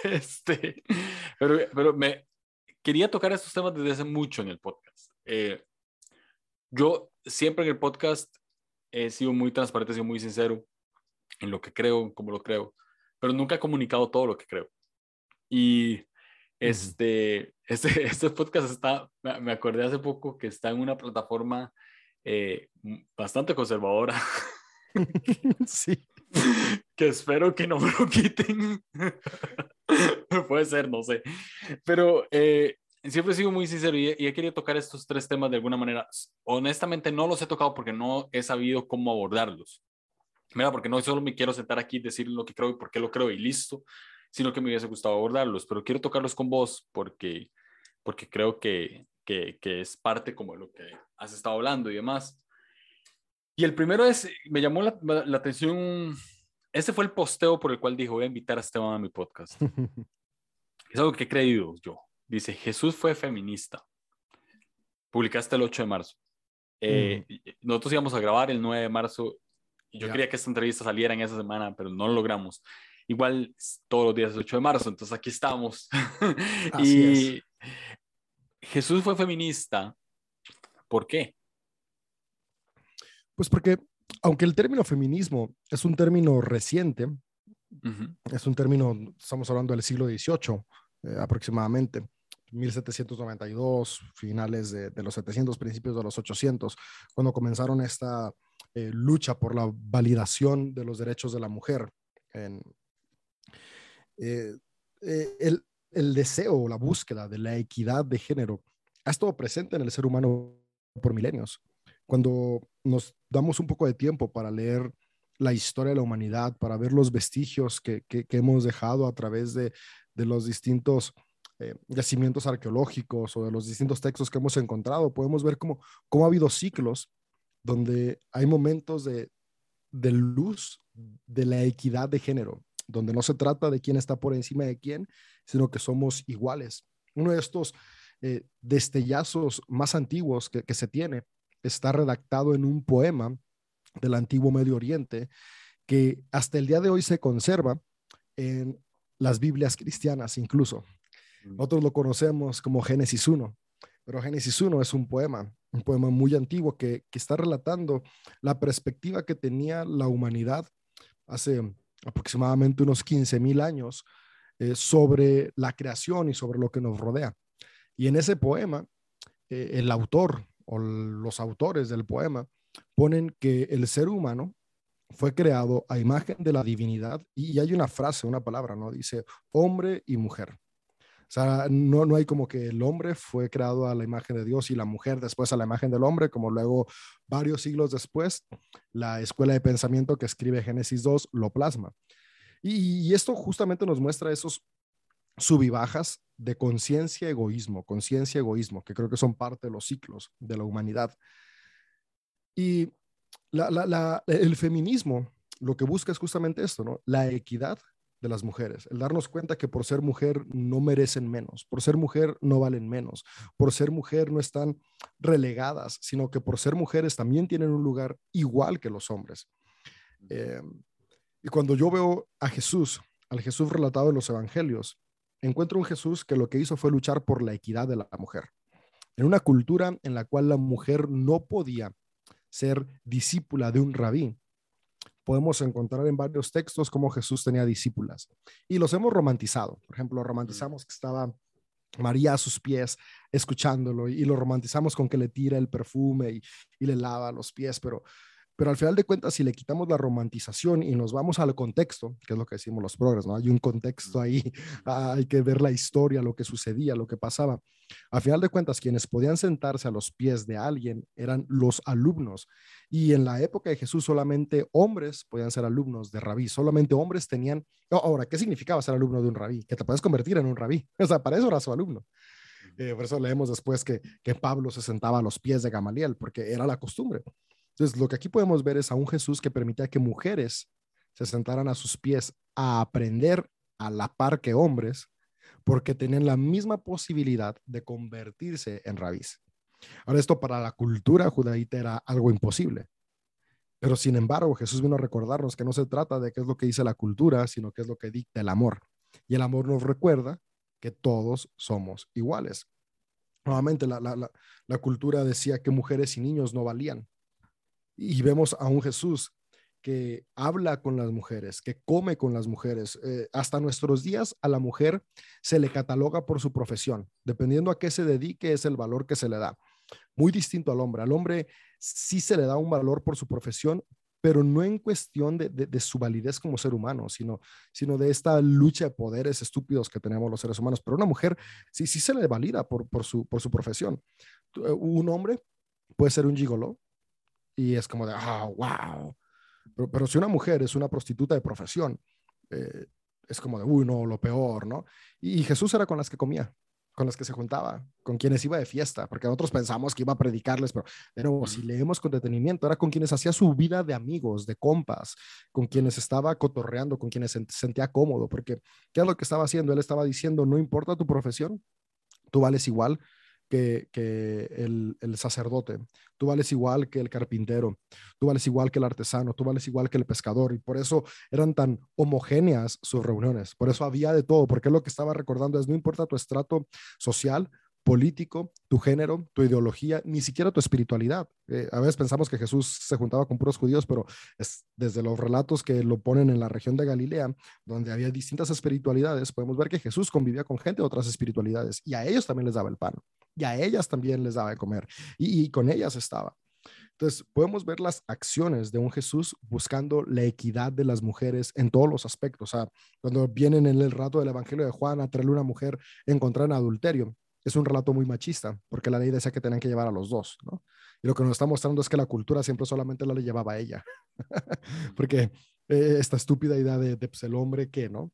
este, pero, pero me quería tocar estos temas desde hace mucho en el podcast. Eh, yo siempre en el podcast he sido muy transparente, he sido muy sincero en lo que creo, como lo creo, pero nunca he comunicado todo lo que creo. Y este, este, este podcast está, me acordé hace poco que está en una plataforma eh, bastante conservadora. sí. Que espero que no me lo quiten. Puede ser, no sé. Pero eh, siempre he sido muy sincero y, y, he querido tocar estos tres temas de alguna manera. Honestamente no los he tocado porque no he sabido cómo abordarlos. Mira, porque no solo me quiero sentar aquí y decir lo que creo y por qué lo creo y listo, sino que me hubiese gustado abordarlos, pero quiero tocarlos con vos porque, porque creo que, que, que es parte como de lo que has estado hablando y demás. Y el primero es, me llamó la, la atención, ese fue el posteo por el cual dijo, voy a invitar a Esteban a mi podcast. es algo que he creído yo. Dice, Jesús fue feminista. Publicaste el 8 de marzo. Eh, nosotros íbamos a grabar el 9 de marzo y yo quería que esta entrevista saliera en esa semana, pero no lo logramos. Igual todos los días es 8 de marzo, entonces aquí estamos. y Jesús fue feminista. ¿Por qué? Pues porque, aunque el término feminismo es un término reciente, es un término, estamos hablando del siglo XVIII eh, aproximadamente, 1792, finales de, los 700, principios de los 800, cuando comenzaron esta eh, lucha por la validación de los derechos de la mujer en, eh, eh, el, deseo, la búsqueda de la equidad de género ha estado presente en el ser humano por milenios. Cuando nos damos un poco de tiempo para leer la historia de la humanidad, para ver los vestigios que, hemos dejado a través de, los distintos eh, yacimientos arqueológicos o de los distintos textos que hemos encontrado, podemos ver cómo, ha habido ciclos donde hay momentos de luz de la equidad de género, donde no se trata de quién está por encima de quién, sino que somos iguales. Uno de estos eh, destellazos más antiguos que, se tiene está redactado en un poema del antiguo Medio Oriente que hasta el día de hoy se conserva en las Biblias cristianas incluso. Mm. Nosotros lo conocemos como Génesis 1, pero Génesis 1 es un poema, un poema muy antiguo que, que está relatando la perspectiva que tenía la humanidad hace aproximadamente unos 15 mil años eh, sobre la creación y sobre lo que nos rodea. Y en ese poema, eh, el autor o los autores del poema ponen que el ser humano fue creado a imagen de la divinidad y hay una frase, una palabra, ¿no? Dice hombre y mujer. Sea, no, no hay como que el hombre fue creado a la imagen de Dios y la mujer después a la imagen del hombre, como luego varios siglos después, la escuela de pensamiento que escribe Génesis 2 lo plasma. Y, esto justamente nos muestra esos sub bajas de conciencia, egoísmo, conciencia, egoísmo, que creo que son parte de los ciclos de la humanidad. Y el feminismo lo que busca es justamente esto, ¿no? La equidad de las mujeres, el darnos cuenta que por ser mujer no merecen menos, por ser mujer no valen menos, por ser mujer no están relegadas, sino que por ser mujeres también tienen un lugar igual que los hombres. Eh, Y cuando yo veo a Jesús, al Jesús relatado en los evangelios, encuentro un Jesús que lo que hizo fue luchar por la equidad de la mujer. En una cultura en la cual la mujer no podía ser discípula de un rabí, podemos encontrar en varios textos cómo Jesús tenía discípulas. Y los hemos romantizado. Por ejemplo, romantizamos que estaba María a sus pies escuchándolo y, lo romantizamos con que le tira el perfume y, y le lava los pies, pero pero al final de cuentas, si le quitamos la romantización y nos vamos al contexto, que es lo que decimos los progres, ¿no? Hay un contexto ahí, hay que ver la historia, lo que sucedía, lo que pasaba. Al final de cuentas, quienes podían sentarse a los pies de alguien eran los alumnos. Y en la época de Jesús solamente hombres podían ser alumnos de rabí, solamente hombres tenían... Ahora, ¿qué significaba ser alumno de un rabí? Que te puedes convertir en un rabí. O sea, para eso era su alumno. Eh, por eso leemos después que, que Pablo se sentaba a los pies de Gamaliel, porque era la costumbre. Entonces, lo que aquí podemos ver es a un Jesús que permitía que mujeres se sentaran a sus pies a aprender a la par que hombres, porque tenían la misma posibilidad de convertirse en rabís. Ahora, esto para la cultura judaíta era algo imposible. Pero sin embargo, Jesús vino a recordarnos que no se trata de qué es lo que dice la cultura, sino qué es lo que dicta el amor. Y el amor nos recuerda que todos somos iguales. Nuevamente, la, la cultura decía que mujeres y niños no valían y vemos a un Jesús que habla con las mujeres, que come con las mujeres. Eh, hasta nuestros días a la mujer se le cataloga por su profesión. Dependiendo a qué se dedique es el valor que se le da. Muy distinto al hombre. Al hombre sí se le da un valor por su profesión, pero no en cuestión de, su validez como ser humano, sino, sino de esta lucha de poderes estúpidos que tenemos los seres humanos. Pero una mujer sí, sí se le valida por, por, su, por su profesión. Eh, un hombre puede ser un gigolo, y es como de, ah, wow. Pero, si una mujer es una prostituta de profesión, eh, es como de, uy, no, lo peor, ¿no? Y, Jesús era con las que comía, con las que se juntaba, con quienes iba de fiesta, porque nosotros pensamos que iba a predicarles, pero de si leemos con detenimiento, era con quienes hacía su vida de amigos, de compas, con quienes estaba cotorreando, con quienes se sentía cómodo, porque ¿qué es lo que estaba haciendo? Él estaba diciendo, no importa tu profesión, tú vales igual, que, el, sacerdote, tú vales igual que el carpintero, tú vales igual que el artesano, tú vales igual que el pescador, y por eso eran tan homogéneas sus reuniones, por eso había de todo, porque lo que estaba recordando es, no importa tu estrato social, político, tu género, tu ideología, ni siquiera tu espiritualidad. Eh, a veces pensamos que Jesús se juntaba con puros judíos, pero es desde los relatos que lo ponen en la región de Galilea, donde había distintas espiritualidades, podemos ver que Jesús convivía con gente de otras espiritualidades y a ellos también les daba el pan y a ellas también les daba de comer y, y con ellas estaba. Entonces, podemos ver las acciones de un Jesús buscando la equidad de las mujeres en todos los aspectos. O sea, cuando vienen en el rato del Evangelio de Juan a traerle una mujer encontrada en adulterio, es un relato muy machista, porque la ley decía que tenían que llevar a los dos, ¿no? Y lo que nos está mostrando es que la cultura siempre solamente la le llevaba a ella, porque eh, esta estúpida idea de, pues, el hombre que, ¿no?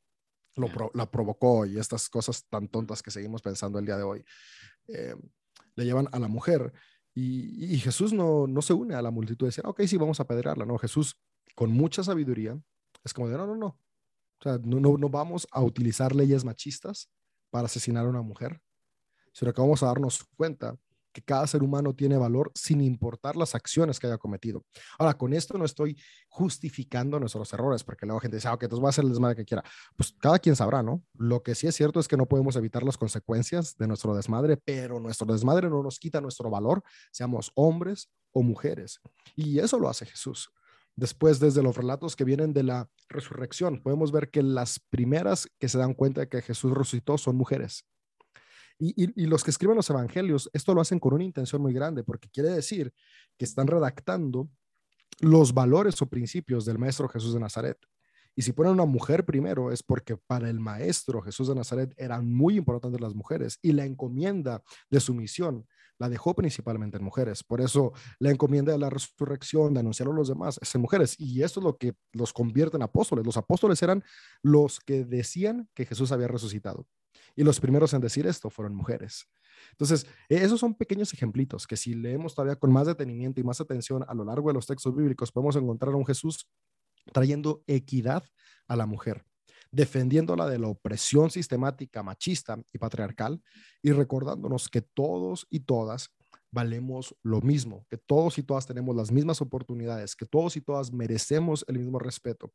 Lo la provocó y estas cosas tan tontas que seguimos pensando el día de hoy, eh, le llevan a la mujer. Y, Jesús no, no, se une a la multitud de decir, ok, sí, vamos a apedrearla, ¿no? Jesús, con mucha sabiduría, es como de, no, no, no. O sea, no, no, no vamos a utilizar leyes machistas para asesinar a una mujer sino que vamos a darnos cuenta cada ser humano tiene valor sin importar las acciones que haya cometido. Ahora, con esto no estoy justificando nuestros errores, porque luego gente dice, ah, ok, entonces voy a hacer el desmadre que quiera. Pues cada quien sabrá, ¿no? Lo que sí es cierto es que no podemos evitar las consecuencias de nuestro desmadre, pero nuestro desmadre no nos quita nuestro valor, seamos hombres o mujeres. Y eso lo hace Jesús. Después, desde los relatos que vienen de la resurrección, podemos ver que las primeras que se dan cuenta de que Jesús resucitó son mujeres. Y, los que escriben los evangelios, esto lo hacen con una intención muy grande, porque quiere decir que están redactando los valores o principios del Maestro Jesús de Nazaret. Y si ponen una mujer primero, es porque para el Maestro Jesús de Nazaret eran muy importantes las mujeres y la encomienda de su misión la dejó principalmente en mujeres. Por eso la encomienda de la resurrección, de anunciar a los demás, es en mujeres. Y esto es lo que los convierte en apóstoles. Los apóstoles eran los que decían que Jesús había resucitado. Y los primeros en decir esto fueron mujeres. Entonces, e, esos son pequeños ejemplitos que si leemos todavía con más detenimiento y más atención a lo largo de los textos bíblicos, podemos encontrar a un Jesús trayendo equidad a la mujer, defendiéndola de la opresión sistemática, machista y patriarcal, y recordándonos que todos y todas valemos lo mismo, que todos y todas tenemos las mismas oportunidades, que todos y todas merecemos el mismo respeto.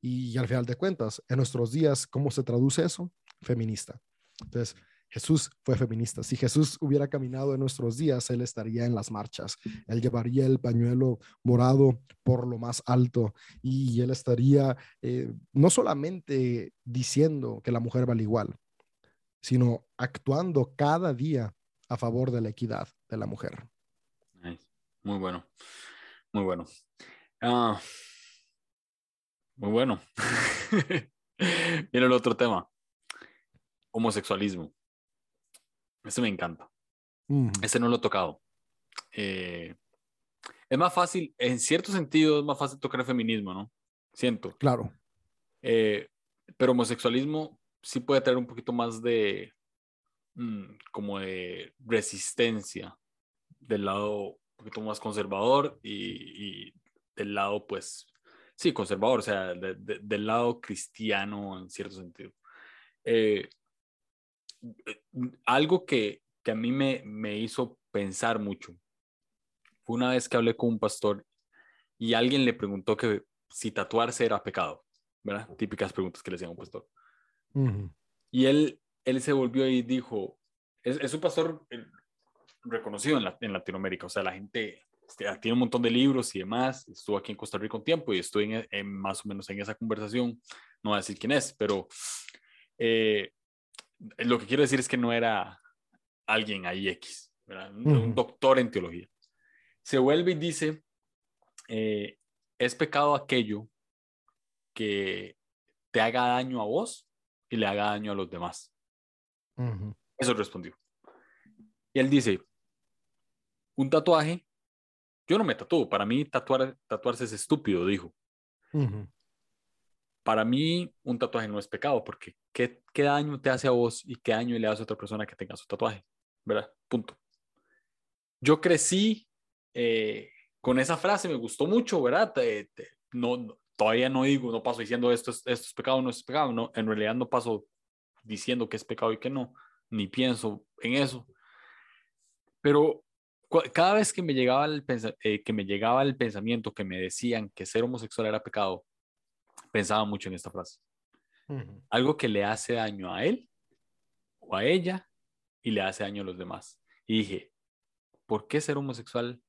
Y, al final de cuentas, en nuestros días, ¿cómo se traduce eso? Feminista. Entonces, Jesús fue feminista. Si Jesús hubiera caminado en nuestros días, él estaría en las marchas. Él llevaría el pañuelo morado por lo más alto y él estaría eh, no solamente diciendo que la mujer vale igual, sino actuando cada día a favor de la equidad de la mujer. Muy bueno, muy bueno. Ah, muy bueno. Viene el otro tema, homosexualismo. Ese me encanta. Ese no lo he tocado. Eh, es más fácil, en cierto sentido, es más fácil tocar el feminismo, ¿no? Siento. Claro. Eh, pero homosexualismo sí puede tener un poquito más de, Mm, como de resistencia del lado un poquito más conservador y, del lado, pues, sí, conservador, o sea, del lado cristiano en cierto sentido. Eh, algo que, que, a mí me, me hizo pensar mucho fue una vez que hablé con un pastor y alguien le preguntó que si tatuarse era pecado, ¿verdad? Típicas preguntas que le hacían a un pastor. Y él él se volvió y dijo, es, un pastor eh, reconocido en, Latinoamérica, o sea, la gente este, tiene un montón de libros y demás, estuvo aquí en Costa Rica un tiempo y estoy en, más o menos en esa conversación, no voy a decir quién es, pero eh, lo que quiero decir es que no era alguien ahí X, un, doctor en teología. Se vuelve y dice, eh, es pecado aquello que te haga daño a vos y le haga daño a los demás. Eso respondió. Y él dice, un tatuaje, yo no me tatúo, para mí tatuar, tatuarse es estúpido, dijo. Para mí un tatuaje no es pecado, porque ¿qué, ¿qué, daño te hace a vos y qué daño le hace a otra persona que tenga su tatuaje? ¿Verdad? Punto. Yo crecí eh, con esa frase, me gustó mucho, ¿verdad? no, todavía no digo, no paso diciendo esto, esto es pecado, no es pecado, no, en realidad no paso diciendo que es pecado y que no, ni pienso en eso. Pero cada vez que me, llegaba el eh, que me llegaba el pensamiento que me decían que ser homosexual era pecado, pensaba mucho en esta frase. Algo que le hace daño a él o a ella y le hace daño a los demás. Y dije, ¿por qué ser homosexual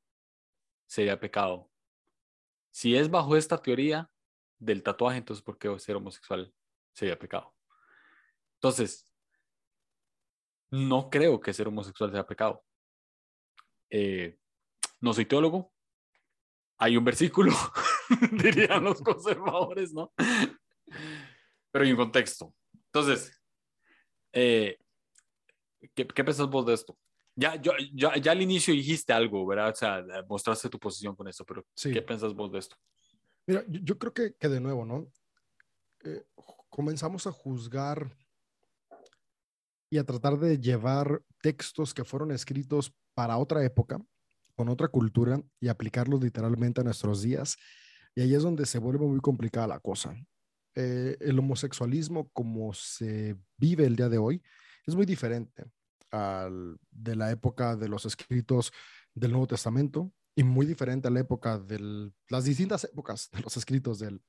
sería pecado? Si es bajo esta teoría del tatuaje, entonces ¿por qué ser homosexual sería pecado? Entonces, no creo que ser homosexual sea pecado. Eh, no soy teólogo. Hay un versículo, dirían los conservadores, ¿no? Pero un contexto. Entonces, eh, ¿qué, ¿qué, pensás vos de esto? Ya, yo, ya, ya, al inicio dijiste algo, ¿verdad? O sea, mostraste tu posición con esto, pero ¿qué pensás vos de esto? Mira, yo, creo que, que, de nuevo, ¿no? Eh, comenzamos a juzgar y a tratar de llevar textos que fueron escritos para otra época, con otra cultura, y aplicarlos literalmente a nuestros días. Y ahí es donde se vuelve muy complicada la cosa. Eh, el homosexualismo como se vive el día de hoy es muy diferente al de la época de los escritos del Nuevo Testamento y muy diferente a la época de las distintas épocas de los escritos del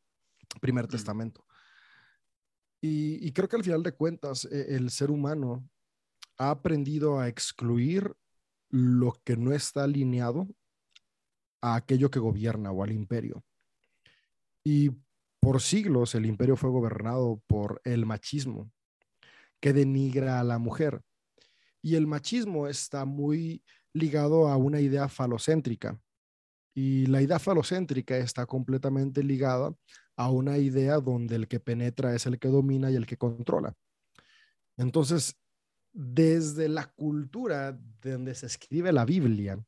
Primer Testamento. Y, creo que al final de cuentas, e, el ser humano ha aprendido a excluir lo que no está alineado a aquello que gobierna o al imperio. Y por siglos el imperio fue gobernado por el machismo, que denigra a la mujer. Y el machismo está muy ligado a una idea falocéntrica. Y la idea falocéntrica está completamente ligada a una idea donde el que penetra es el que domina y el que controla. Entonces, desde la cultura de donde se escribe la Biblia,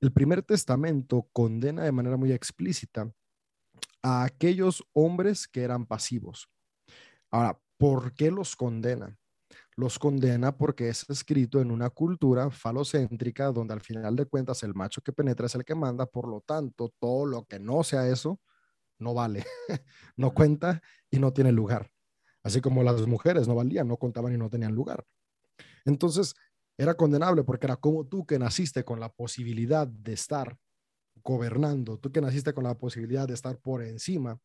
el primer testamento condena de manera muy explícita a aquellos hombres que eran pasivos. Ahora, ¿por qué los condena? Los condena porque es escrito en una cultura falocéntrica donde al final de cuentas el macho que penetra es el que manda, por lo tanto, todo lo que no sea eso no vale, no cuenta y no tiene lugar. Así como las mujeres no valían, no contaban y no tenían lugar. Entonces, era condenable porque era como tú que naciste con la posibilidad de estar gobernando, tú que naciste con la posibilidad de estar por encima,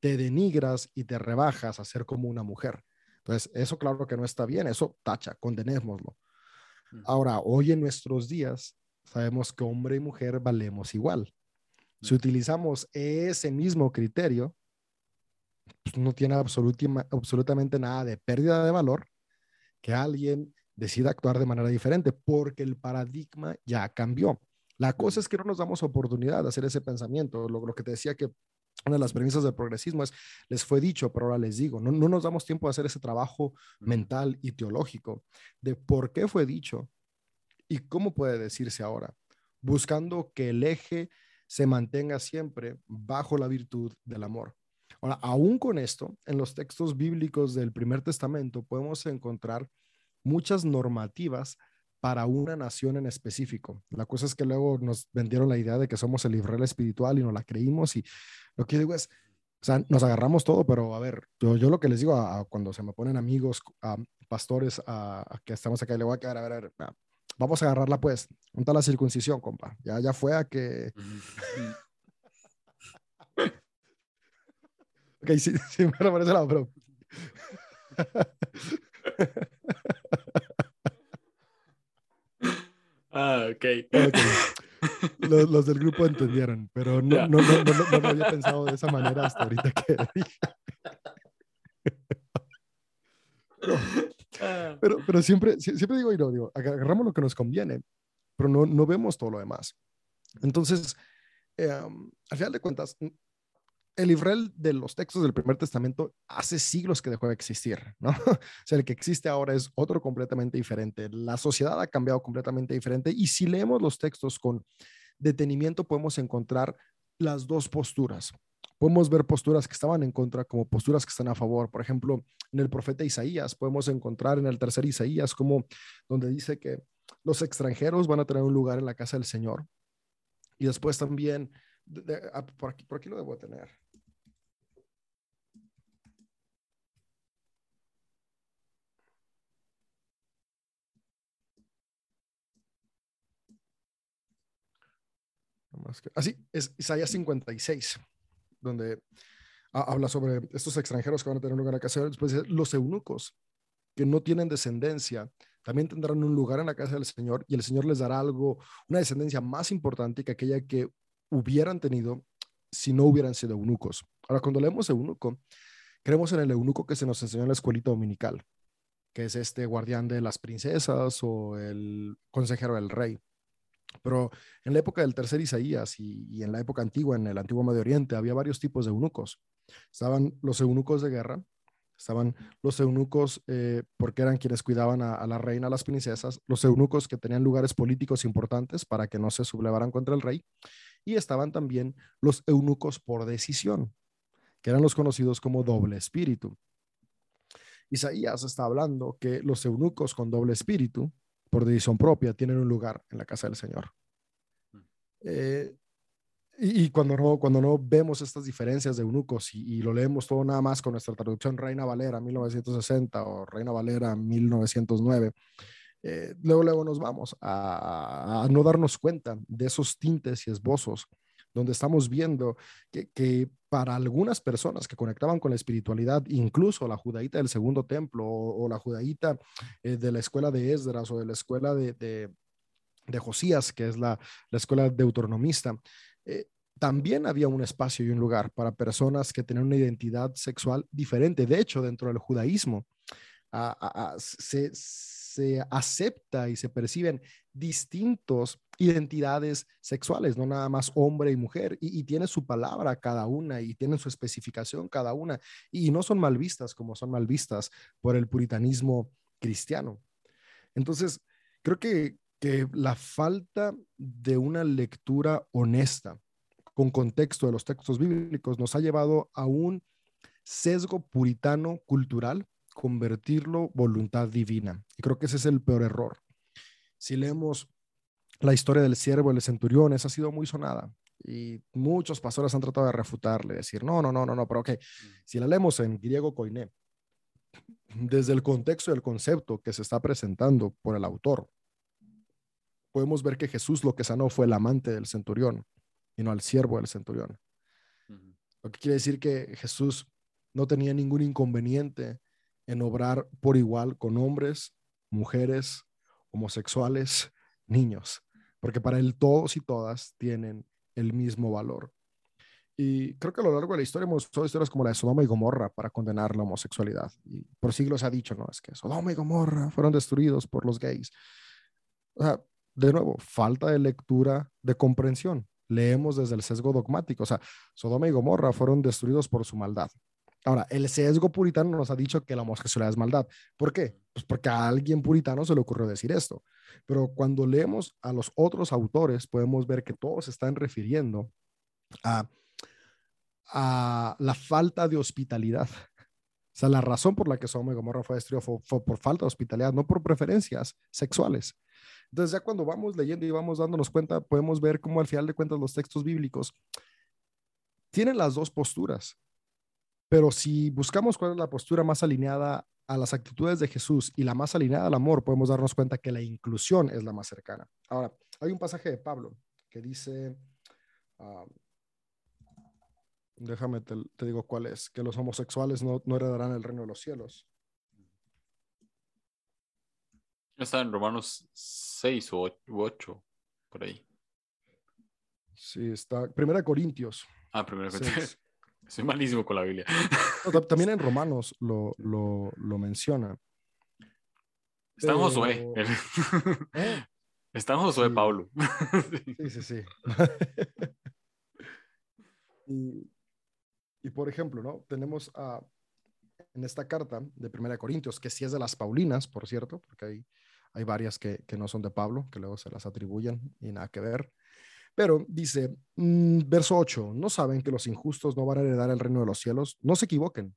te denigras y te rebajas a ser como una mujer. Entonces, eso claro que no está bien, eso tacha, condenémoslo. Ahora, hoy en nuestros días, sabemos que hombre y mujer valemos igual. Si utilizamos ese mismo criterio, pues no tiene absolutamente nada de pérdida de valor que alguien decida actuar de manera diferente, porque el paradigma ya cambió. La cosa es que no nos damos oportunidad de hacer ese pensamiento. Lo, que te decía que una de las premisas del progresismo es, les fue dicho, pero ahora les digo, no, no nos damos tiempo de hacer ese trabajo mental y teológico de por qué fue dicho y cómo puede decirse ahora, buscando que el eje se mantenga siempre bajo la virtud del amor. Ahora, aún con esto, en los textos bíblicos del primer testamento podemos encontrar muchas normativas para una nación en específico. La cosa es que luego nos vendieron la idea de que somos el Israel espiritual y no la creímos y lo que digo es, o sea, nos agarramos todo, pero a ver, yo, yo lo que les digo a, cuando se me ponen amigos, a pastores, a, que estamos acá, le voy a quedar, a ver, a ver, vamos a agarrarla pues, junta la circuncisión, compa. Ya, ya fue a que... ok, sí, sí, me parece la pero... Ah, ok. okay. Los, del grupo entendieron, pero no, no, no, no, lo había pensado de esa manera hasta ahorita que dije. Ah. Pero, pero siempre, siempre digo, y no, digo, agarramos lo que nos conviene, pero no, no vemos todo lo demás. Entonces, eh, al final de cuentas, el Israel de los textos del primer testamento hace siglos que dejó de existir, ¿no? o sea, el que existe ahora es otro completamente diferente. La sociedad ha cambiado completamente diferente y si leemos los textos con detenimiento podemos encontrar las dos posturas. Podemos ver posturas que estaban en contra como posturas que están a favor. Por ejemplo, en el profeta Isaías podemos encontrar en el tercer Isaías como donde dice que los extranjeros van a tener un lugar en la casa del Señor. Y después también, ah, por, aquí, por aquí lo debo tener. Así, es Isaías 56, donde habla sobre estos extranjeros que van a tener lugar en la casa. Después los eunucos que no tienen descendencia también tendrán un lugar en la casa del Señor y el Señor les dará algo, una descendencia más importante que aquella que hubieran tenido si no hubieran sido eunucos. Ahora, cuando leemos eunuco, creemos en el eunuco que se nos enseñó en la escuelita dominical, que es este guardián de las princesas o el consejero del rey. Pero en la época del tercer Isaías y, en la época antigua, en el antiguo Medio Oriente, había varios tipos de eunucos. Estaban los eunucos de guerra, estaban los eunucos eh, porque eran quienes cuidaban a, la reina, a las princesas, los eunucos que tenían lugares políticos importantes para que no se sublevaran contra el rey, y estaban también los eunucos por decisión, que eran los conocidos como doble espíritu. Isaías está hablando que los eunucos con doble espíritu por decisión propia tienen un lugar en la casa del Señor. Mm. Eh, y, cuando, no, cuando no vemos estas diferencias de eunucos y, lo leemos todo nada más con nuestra traducción Reina Valera 1960 o Reina Valera 1909, eh, luego, luego nos vamos a, no darnos cuenta de esos tintes y esbozos donde estamos viendo que, para algunas personas que conectaban con la espiritualidad, incluso la judaíta del segundo templo o, la judaíta eh, de la escuela de Esdras o de la escuela de, de, Josías, que es la, la escuela deuteronomista, eh, también había un espacio y un lugar para personas que tenían una identidad sexual diferente. De hecho, dentro del judaísmo, se, se acepta y se perciben distintos identidades sexuales, no nada más hombre y mujer, y, tiene su palabra cada una y tiene su especificación cada una, y no son mal vistas como son mal vistas por el puritanismo cristiano. Entonces, creo que, que la falta de una lectura honesta con contexto de los textos bíblicos nos ha llevado a un sesgo puritano cultural convertirlo voluntad divina. Y creo que ese es el peor error. Si leemos la historia del siervo, el centurión, esa ha sido muy sonada. Y muchos pastores han tratado de refutarle, decir, no, no, no, no, no, pero ok, si la leemos en griego koiné, desde el contexto y el concepto que se está presentando por el autor, podemos ver que Jesús lo que sanó fue el amante del centurión y no al siervo del centurión. Lo que quiere decir que Jesús no tenía ningún inconveniente en obrar por igual con hombres, mujeres, homosexuales, niños, porque para él todos y todas tienen el mismo valor. Y creo que a lo largo de la historia hemos visto historias como la de Sodoma y Gomorra para condenar la homosexualidad. Y por siglos ha dicho, ¿no? Es que Sodoma y Gomorra fueron destruidos por los gays. O sea, de nuevo, falta de lectura, de comprensión. Leemos desde el sesgo dogmático. O sea, Sodoma y Gomorra fueron destruidos por su maldad. Ahora, el sesgo puritano nos ha dicho que la homosexualidad es maldad. ¿Por qué? Pues porque a alguien puritano se le ocurrió decir esto. Pero cuando leemos a los otros autores, podemos ver que todos están refiriendo a, la falta de hospitalidad. O sea, la razón por la que Sodoma y Gomorra fue destruido fue, fue, por falta de hospitalidad, no por preferencias sexuales. Entonces, ya cuando vamos leyendo y vamos dándonos cuenta, podemos ver cómo al final de cuentas los textos bíblicos tienen las dos posturas. Pero si buscamos cuál es la postura más alineada a las actitudes de Jesús y la más alineada al amor, podemos darnos cuenta que la inclusión es la más cercana. Ahora, hay un pasaje de Pablo que dice, ah, déjame te, digo cuál es, que los homosexuales no, no heredarán el reino de los cielos. Está en Romanos 6 o 8, por ahí. Sí, está. Primera Corintios. Ah, Primera Corintios. Soy malísimo con la Biblia. también en Romanos lo, lo, lo menciona. Está en Josué. ¿Eh? Está en Josué Pablo. Sí, sí, sí. y, y, por ejemplo, ¿no? Tenemos a, en esta carta de Primera Corintios, que sí es de las Paulinas, por cierto, porque hay, hay varias que, que no son de Pablo, que luego se las atribuyen y nada que ver. Pero dice, mm, verso 8, ¿no saben que los injustos no van a heredar el reino de los cielos? No se equivoquen.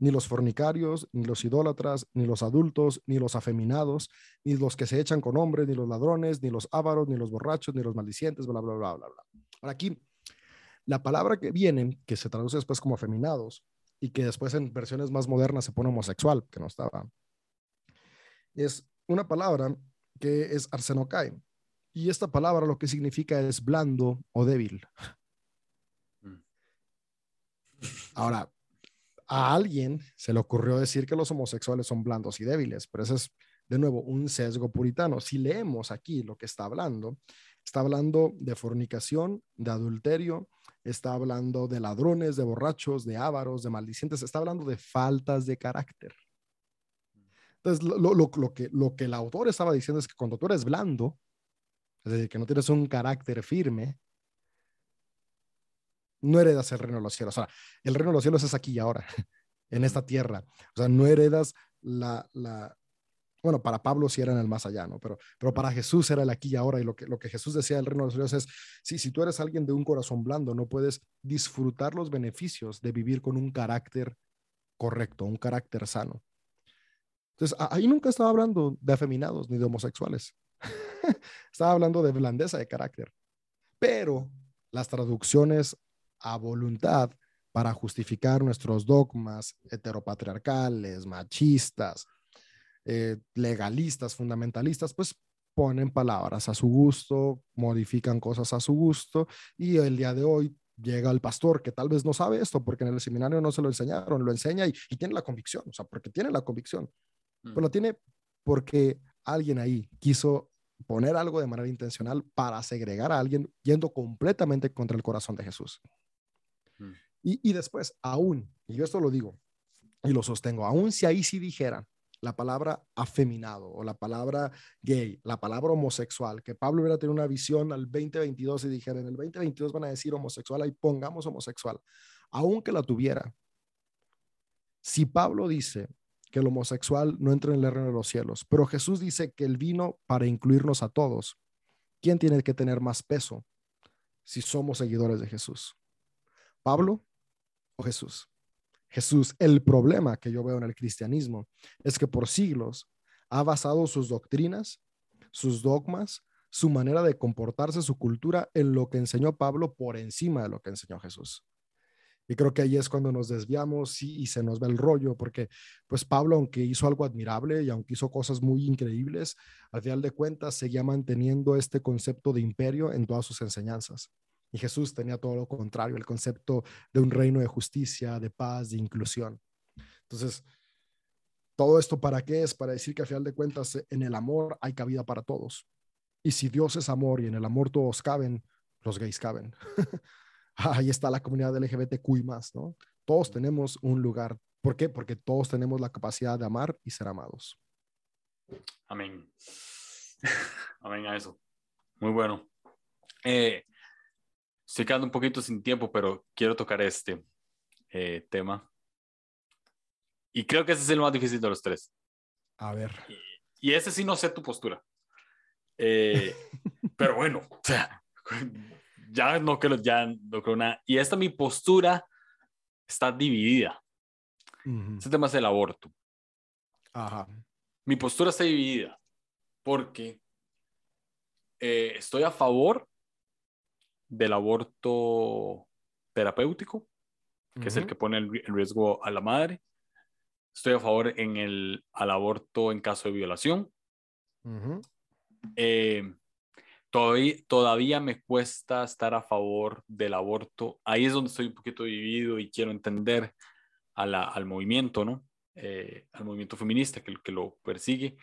Ni los fornicarios, ni los idólatras, ni los adultos, ni los afeminados, ni los que se echan con hombres, ni los ladrones, ni los ávaros, ni los borrachos, ni los maldicientes, bla, bla, bla, bla, bla. Ahora aquí, la palabra que viene, que se traduce después como afeminados, y que después en versiones más modernas se pone homosexual, que no estaba, es una palabra que es arsenokai, y esta palabra lo que significa es blando o débil. Mm. Ahora, a alguien se le ocurrió decir que los homosexuales son blandos y débiles, pero eso es, de nuevo, un sesgo puritano. Si leemos aquí lo que está hablando, está hablando de fornicación, de adulterio, está hablando de ladrones, de borrachos, de ávaros, de maldicientes, está hablando de faltas de carácter. Entonces, lo, lo, que, lo que el autor estaba diciendo es que cuando tú eres blando, es decir, que no tienes un carácter firme, no heredas el reino de los cielos. O sea, el reino de los cielos es aquí y ahora, en esta tierra. O sea, no heredas la, la, bueno, para Pablo sí era en el más allá, ¿no? Pero, pero para Jesús era el aquí y ahora. Y lo que, lo que Jesús decía del reino de los cielos es, sí, si tú eres alguien de un corazón blando, no puedes disfrutar los beneficios de vivir con un carácter correcto, un carácter sano. Entonces, ahí nunca estaba hablando de afeminados ni de homosexuales. Estaba hablando de blandeza de carácter. Pero las traducciones a voluntad para justificar nuestros dogmas heteropatriarcales, machistas, eh, legalistas, fundamentalistas, pues ponen palabras a su gusto, modifican cosas a su gusto y el día de hoy llega el pastor que tal vez no sabe esto porque en el seminario no se lo enseñaron, lo enseña y, tiene la convicción, o sea, porque tiene la convicción, pero lo tiene porque alguien ahí quiso poner algo de manera intencional para segregar a alguien yendo completamente contra el corazón de Jesús. Mm. Y, y, después, aún, y yo esto lo digo y lo sostengo, aún si ahí sí dijera la palabra afeminado o la palabra gay, la palabra homosexual, que Pablo hubiera tenido una visión al 2022 y dijera, en el 2022 van a decir homosexual, ahí pongamos homosexual, aunque la tuviera. Si Pablo dice que el homosexual no entre en el reino de los cielos. Pero Jesús dice que él vino para incluirnos a todos. ¿Quién tiene que tener más peso si somos seguidores de Jesús? ¿Pablo o Jesús? Jesús, el problema que yo veo en el cristianismo es que por siglos ha basado sus doctrinas, sus dogmas, su manera de comportarse, su cultura en lo que enseñó Pablo por encima de lo que enseñó Jesús. Y creo que ahí es cuando nos desviamos y, se nos ve el rollo, porque pues Pablo, aunque hizo algo admirable y aunque hizo cosas muy increíbles, al final de cuentas seguía manteniendo este concepto de imperio en todas sus enseñanzas. Y Jesús tenía todo lo contrario, el concepto de un reino de justicia, de paz, de inclusión. Entonces, todo esto para qué es? Para decir que al final de cuentas en el amor hay cabida para todos. Y si Dios es amor y en el amor todos caben, los gays caben. ahí está la comunidad LGBTQI más, ¿no? Todos tenemos un lugar. ¿Por qué? Porque todos tenemos la capacidad de amar y ser amados. Amén. Amén a eso. Muy bueno. Eh, estoy quedando un poquito sin tiempo, pero quiero tocar este eh, tema. Y creo que ese es el más difícil de los tres. A ver. Y, y ese sí no sé tu postura. Eh, pero bueno, o sea, ya no creo, ya no creo nada. Y esta mi postura está dividida. Este tema es el aborto. Ajá. Mi postura está dividida porque eh, estoy a favor del aborto terapéutico, que es el que pone el, riesgo a la madre. Estoy a favor en el, al aborto en caso de violación. eh, Todavía, todavía me cuesta estar a favor del aborto. Ahí es donde estoy un poquito dividido y quiero entender a la, al movimiento, ¿no? Eh, al movimiento feminista que, que lo persigue.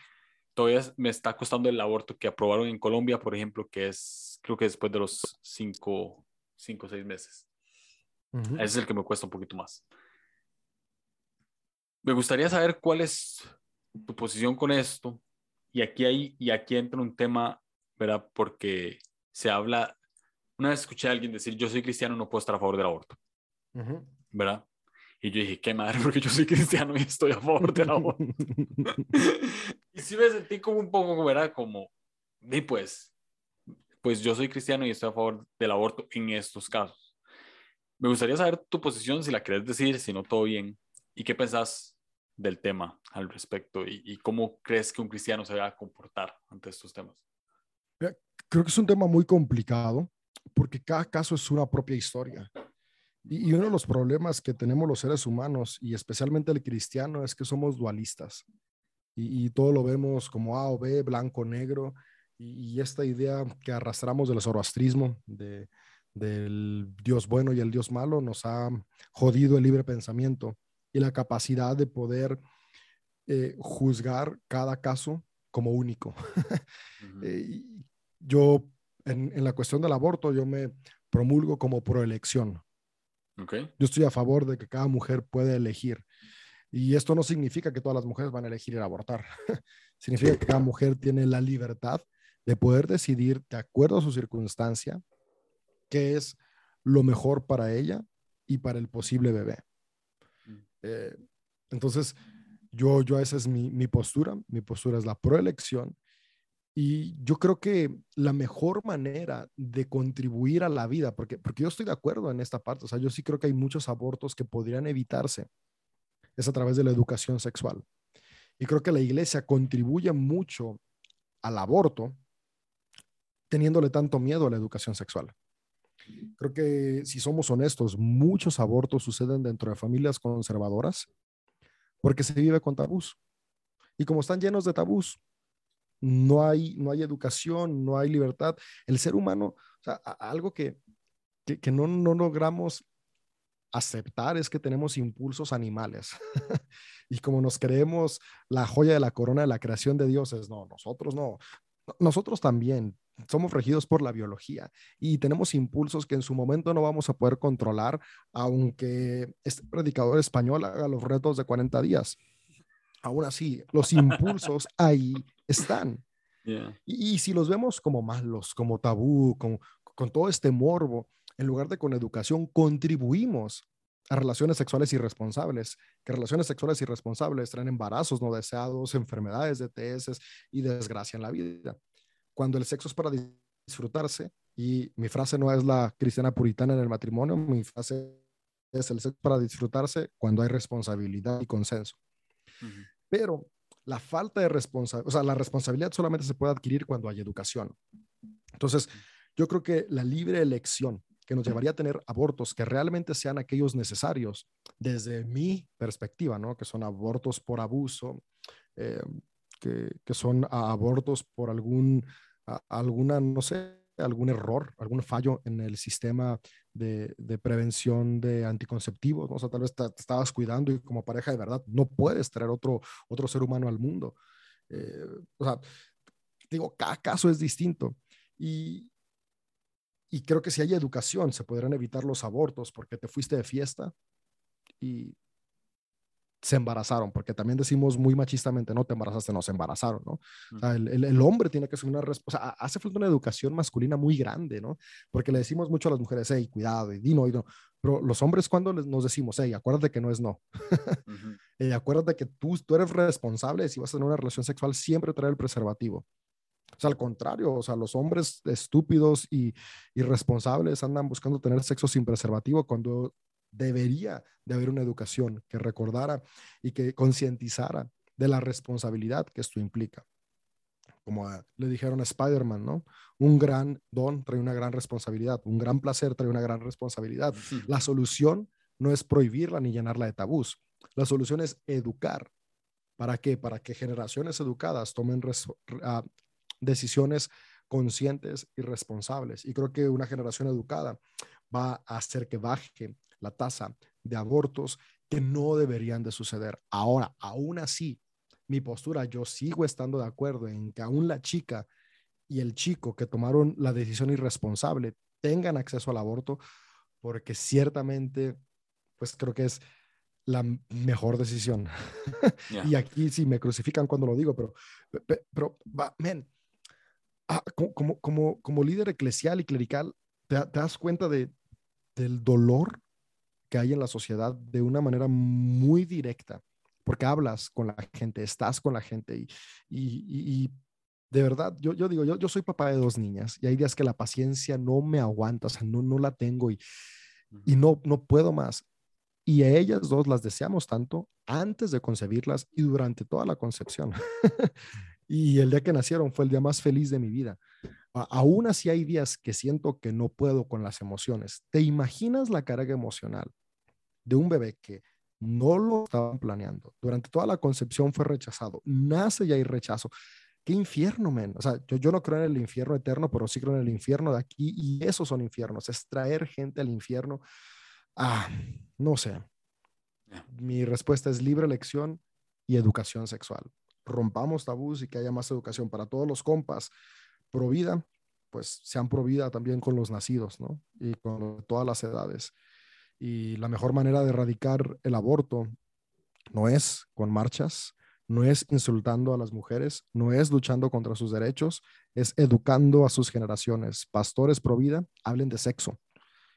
Todavía me está costando el aborto que aprobaron en Colombia, por ejemplo, que es, creo que después de los cinco, cinco o seis meses. Ese es el que me cuesta un poquito más. Me gustaría saber cuál es tu posición con esto. Y aquí, hay, y aquí entra un tema ¿verdad? Porque se habla, una vez escuché a alguien decir, yo soy cristiano, no puedo estar a favor del aborto, ¿verdad? Y yo dije, qué madre, porque yo soy cristiano y estoy a favor del aborto. y sí me sentí como un poco, ¿verdad? Como, y pues, pues yo soy cristiano y estoy a favor del aborto en estos casos. Me gustaría saber tu posición, si la querés decir, si no, todo bien. ¿Y qué pensás del tema al respecto? ¿Y, y cómo crees que un cristiano se va a comportar ante estos temas? Creo que es un tema muy complicado porque cada caso es una propia historia. Y, uno de los problemas que tenemos los seres humanos, y especialmente el cristiano, es que somos dualistas. Y, todo lo vemos como A o B, blanco, negro. Y, esta idea que arrastramos del zoroastrismo, de, del Dios bueno y el Dios malo, nos ha jodido el libre pensamiento y la capacidad de poder eh, juzgar cada caso como único. Eh, yo, en, en, la cuestión del aborto, yo me promulgo como proelección. Okay. Yo estoy a favor de que cada mujer puede elegir. Y esto no significa que todas las mujeres van a elegir ir a abortar. significa que cada mujer tiene la libertad de poder decidir, de acuerdo a su circunstancia, qué es lo mejor para ella y para el posible bebé. Mm. Eh, entonces, yo, yo esa es mi, mi, postura. Mi postura es la proelección y yo creo que la mejor manera de contribuir a la vida, porque, porque yo estoy de acuerdo en esta parte, o sea, yo sí creo que hay muchos abortos que podrían evitarse, es a través de la educación sexual. Y creo que la iglesia contribuye mucho al aborto teniéndole tanto miedo a la educación sexual. Creo que si somos honestos, muchos abortos suceden dentro de familias conservadoras porque se vive con tabús. Y como están llenos de tabús, no hay, no hay educación, no hay libertad. El ser humano, algo que, que, no, no logramos aceptar es que tenemos impulsos animales. y como nos creemos la joya de la corona de la creación de dioses, no, nosotros no. Nosotros también somos regidos por la biología y tenemos impulsos que en su momento no vamos a poder controlar, aunque este predicador español haga los retos de 40 días. Aún así, los impulsos ahí están. Y, si los vemos como malos, como tabú, con, con todo este morbo, en lugar de con educación, contribuimos a relaciones sexuales irresponsables, que relaciones sexuales irresponsables traen embarazos no deseados, enfermedades, DTS y desgracia en la vida. Cuando el sexo es para disfrutarse, y mi frase no es la cristiana puritana en el matrimonio, mi frase es el sexo para disfrutarse cuando hay responsabilidad y consenso. Pero la falta de responsabilidad, o sea, la responsabilidad solamente se puede adquirir cuando hay educación. Entonces, yo creo que la libre elección que nos llevaría a tener abortos que realmente sean aquellos necesarios desde mi perspectiva, ¿no? Que son abortos por abuso, eh, que, que, son abortos por algún, alguna, no sé, algún error, algún fallo en el sistema de, prevención de anticonceptivos, ¿no? o sea, tal vez te, estabas cuidando y como pareja de verdad no puedes traer otro, otro ser humano al mundo. Eh, o sea, digo, cada caso es distinto. Y, y creo que si hay educación, se podrán evitar los abortos porque te fuiste de fiesta y se embarazaron, porque también decimos muy machistamente, no te embarazaste, no, se embarazaron, ¿no? O sea, el, el, hombre tiene que ser una respuesta, hace falta una educación masculina muy grande, ¿no? Porque le decimos mucho a las mujeres, hey, cuidado, y di no, y no. Pero los hombres cuando les, nos decimos, hey, acuérdate que no es no. uh acuérdate que tú, tú eres responsable si vas a tener una relación sexual, siempre traer el preservativo. O sea, al contrario, o sea, los hombres estúpidos y irresponsables andan buscando tener sexo sin preservativo cuando debería de haber una educación que recordara y que concientizara de la responsabilidad que esto implica. Como le dijeron a Spider-Man, ¿no? Un gran don trae una gran responsabilidad, un gran placer trae una gran responsabilidad. La solución no es prohibirla ni llenarla de tabús. La solución es educar. ¿Para qué? Para que generaciones educadas tomen uh, decisiones conscientes y responsables. Y creo que una generación educada va a hacer que baje la tasa de abortos que no deberían de suceder. Ahora, aún así, mi postura, yo sigo estando de acuerdo en que aún la chica y el chico que tomaron la decisión irresponsable tengan acceso al aborto, porque ciertamente, pues creo que es la mejor decisión. y aquí sí me crucifican cuando lo digo, pero, pero, men, ah, como, como, como líder eclesial y clerical, te, te das cuenta de, del dolor que hay en la sociedad de una manera muy directa, porque hablas con la gente, estás con la gente y, y, de verdad, yo, yo digo, yo, yo soy papá de dos niñas y hay días que la paciencia no me aguanta, o sea, no, no la tengo y, y no, no puedo más. Y a ellas dos las deseamos tanto antes de concebirlas y durante toda la concepción. y el día que nacieron fue el día más feliz de mi vida. aún así hay días que siento que no puedo con las emociones. ¿Te imaginas la carga emocional de un bebé que no lo estaban planeando. Durante toda la concepción fue rechazado. Nace y hay rechazo. Qué infierno, men. O sea, yo, yo no creo en el infierno eterno, pero sí creo en el infierno de aquí y esos son infiernos. Es traer gente al infierno. Ah, no sé. Mi respuesta es libre elección y educación sexual. Rompamos tabús y que haya más educación para todos los compas. Pro vida, pues sean pro vida también con los nacidos, ¿no? Y con todas las edades. Y la mejor manera de erradicar el aborto no es con marchas, no es insultando a las mujeres, no es luchando contra sus derechos, es educando a sus generaciones. Pastores pro vida, hablen de sexo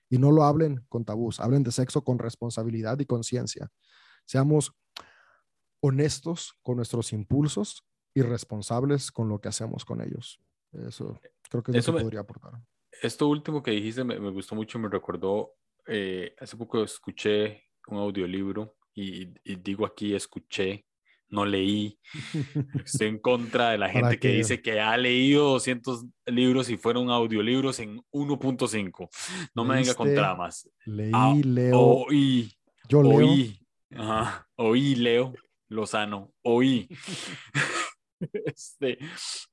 y no lo hablen con tabús, hablen de sexo con responsabilidad y conciencia. Seamos honestos con nuestros impulsos y responsables con lo que hacemos con ellos. Eso creo que es lo que podría aportar. Esto último que dijiste me, me, gustó mucho, me recordó eh, hace poco escuché un audiolibro y, digo aquí escuché, no leí. Estoy en contra de la gente que dice que ha leído 200 libros y fueron audiolibros en 1.5. No me venga con tramas. Leí, ah, leo. Oí. Yo oí. oí, leo. Lozano. Oí. este,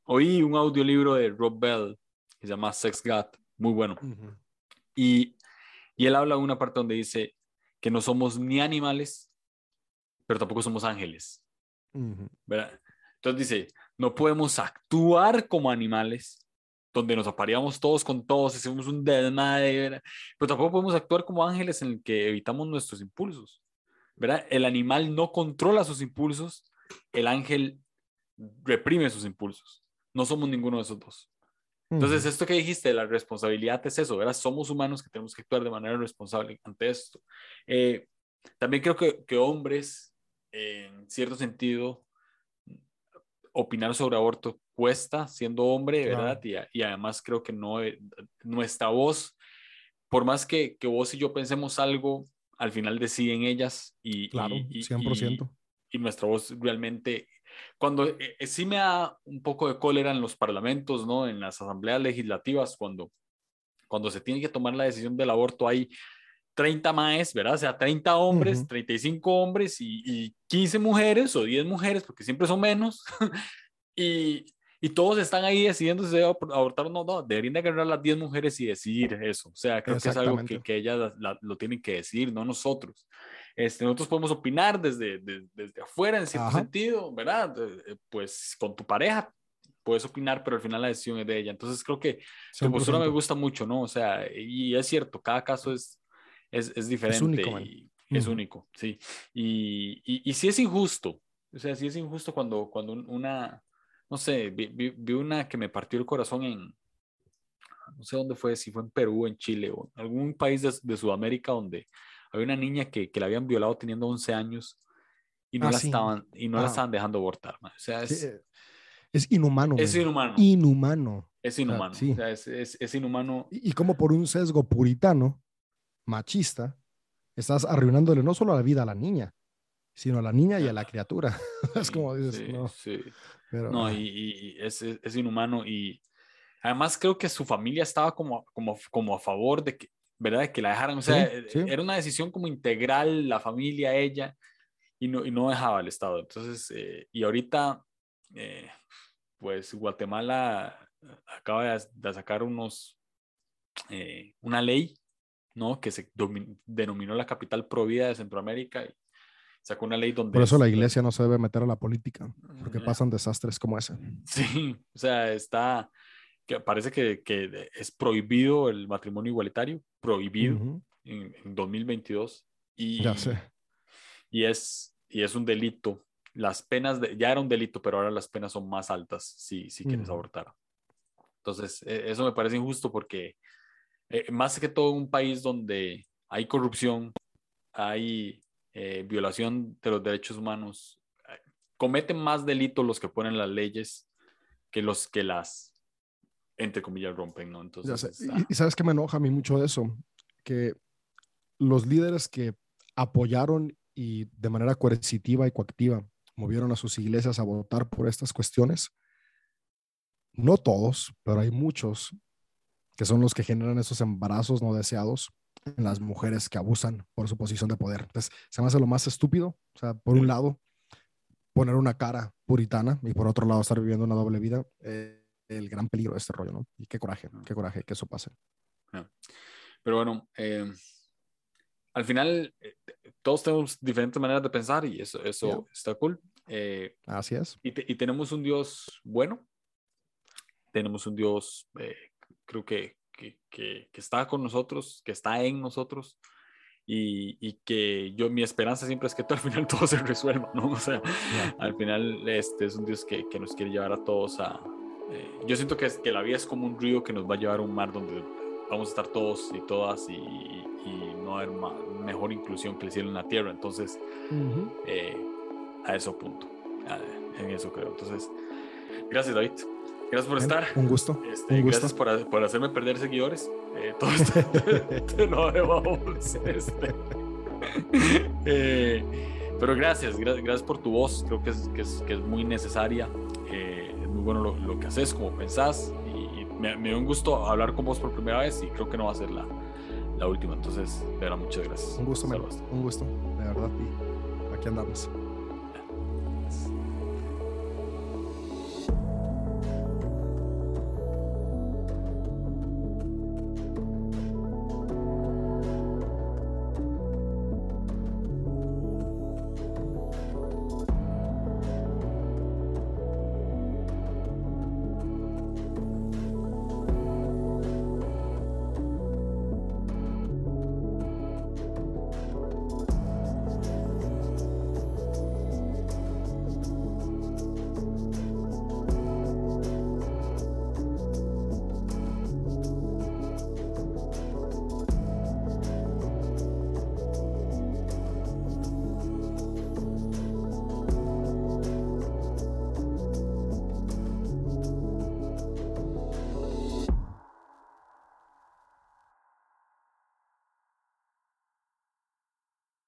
oí un audiolibro de Rob Bell que se llama Sex God. Muy bueno. Y y él habla de una parte donde dice que no somos ni animales, pero tampoco somos ángeles. Entonces dice, no podemos actuar como animales, donde nos apareamos todos con todos, hacemos un desmadre, pero tampoco podemos actuar como ángeles en el que evitamos nuestros impulsos. ¿verdad? El animal no controla sus impulsos, el ángel reprime sus impulsos. No somos ninguno de esos dos. Entonces, esto que dijiste, la responsabilidad es eso, ¿verdad? Somos humanos que tenemos que actuar de manera responsable ante esto. Eh, también creo que, que hombres, en cierto sentido, opinar sobre aborto cuesta siendo hombre, ¿verdad? Y, y, además creo que no, eh, nuestra voz, por más que, que, vos y yo pensemos algo, al final deciden ellas y, claro, y, 100%. Y, nuestra voz realmente cuando eh, eh, sí me da un poco de cólera en los parlamentos, ¿no? En las asambleas legislativas, cuando cuando se tiene que tomar la decisión del aborto hay 30 más, ¿verdad? O sea, 30 hombres, 35 hombres y, 15 mujeres o 10 mujeres, porque siempre son menos. y, y, todos están ahí decidiendo si se debe abortar o no. No, deberían de agarrar las 10 mujeres y decidir eso. O sea, creo que es algo que, que ellas lo tienen que decir, no nosotros. Este, nosotros podemos opinar desde, desde, afuera en cierto sentido, ¿verdad? Eh, pues con tu pareja puedes opinar, pero al final la decisión es de ella. Entonces creo que tu postura me gusta mucho, ¿no? O sea, y es cierto, cada caso es, es, es diferente. Es único, y, es único, sí. Y, y, y sí es injusto, o sea, sí es injusto cuando, cuando una, no sé, vi, vi, una que me partió el corazón en, no sé dónde fue, si fue en Perú, en Chile o en algún país de, de Sudamérica donde había una niña que, que la habían violado teniendo 11 años y no, ah, la, estaban, y no la estaban dejando abortar. O sea, es, es inhumano. Es inhumano. Inhumano. Es inhumano. O sea, es, es, es, inhumano. Y, y, como por un sesgo puritano, machista, estás arruinándole no solo la vida a la niña, sino a la niña y a la criatura. es como dices, no. Sí. no, y, es, es, inhumano. Y además creo que su familia estaba como, como, como a favor de que, ¿verdad? De que la dejaran. O sea, eh, era una decisión como integral, la familia, ella, y no, y no dejaba el Estado. Entonces, eh, y ahorita, eh, pues Guatemala acaba de, sacar unos, una ley ¿no? que se denominó la capital provida de Centroamérica y sacó una ley donde... Por eso la iglesia no se debe meter a la política, porque pasan desastres como ese. Sí, o sea, está, que parece que, que es prohibido el matrimonio igualitario, prohibido en, 2022. Y, ya sé. Y es, y es un delito. Las penas, de, ya era un delito, pero ahora las penas son más altas si, si quieres abortar. Entonces, e, eso me parece injusto porque eh, más que todo un país donde hay corrupción, hay eh, violación de los derechos humanos, cometen más delitos los que ponen las leyes que los que las, entre comillas, rompen, ¿no? Entonces, y, sabes que me enoja a mí mucho de eso, que los líderes que apoyaron y de manera coercitiva y coactiva movieron a sus iglesias a votar por estas cuestiones, no todos, pero hay muchos que son los que generan esos embarazos no deseados en las mujeres que abusan por su posición de poder. Entonces, se me hace lo más estúpido. O sea, por un lado, poner una cara puritana y por otro lado, estar viviendo una doble vida. Eh, el gran peligro de este rollo, ¿no? Y qué coraje, qué coraje que eso pase. Pero bueno, eh, al final, eh, todos tenemos diferentes maneras de pensar y eso, eso está cool. Así es. Y, y, tenemos un Dios bueno, tenemos un Dios creo que, que, que, está con nosotros, que está en nosotros. Y, y, que yo, mi esperanza siempre es que al final todo se resuelva, ¿no? O sea, al final este es un Dios que, que nos quiere llevar a todos a... Eh, yo siento que, que la vida es como un río que nos va a llevar a un mar donde vamos a estar todos y todas y, y no haber mejor inclusión que el cielo en la tierra. Entonces, eh, a eso punto. en eso creo. Entonces, gracias David. Gracias por estar. Un gusto. Este, un gusto. Gracias por, por, hacerme perder seguidores. Eh, todo esto no vamos. Este. Eh, pero gracias, gracias por tu voz. Creo que es, que es, que es muy necesaria. Eh, muy bueno lo, lo, que haces, como pensás. Y, me, me, dio un gusto hablar con vos por primera vez y creo que no va a ser la, la última. Entonces, de verdad, muchas gracias. Un gusto, Un gusto, de verdad. Y aquí andamos.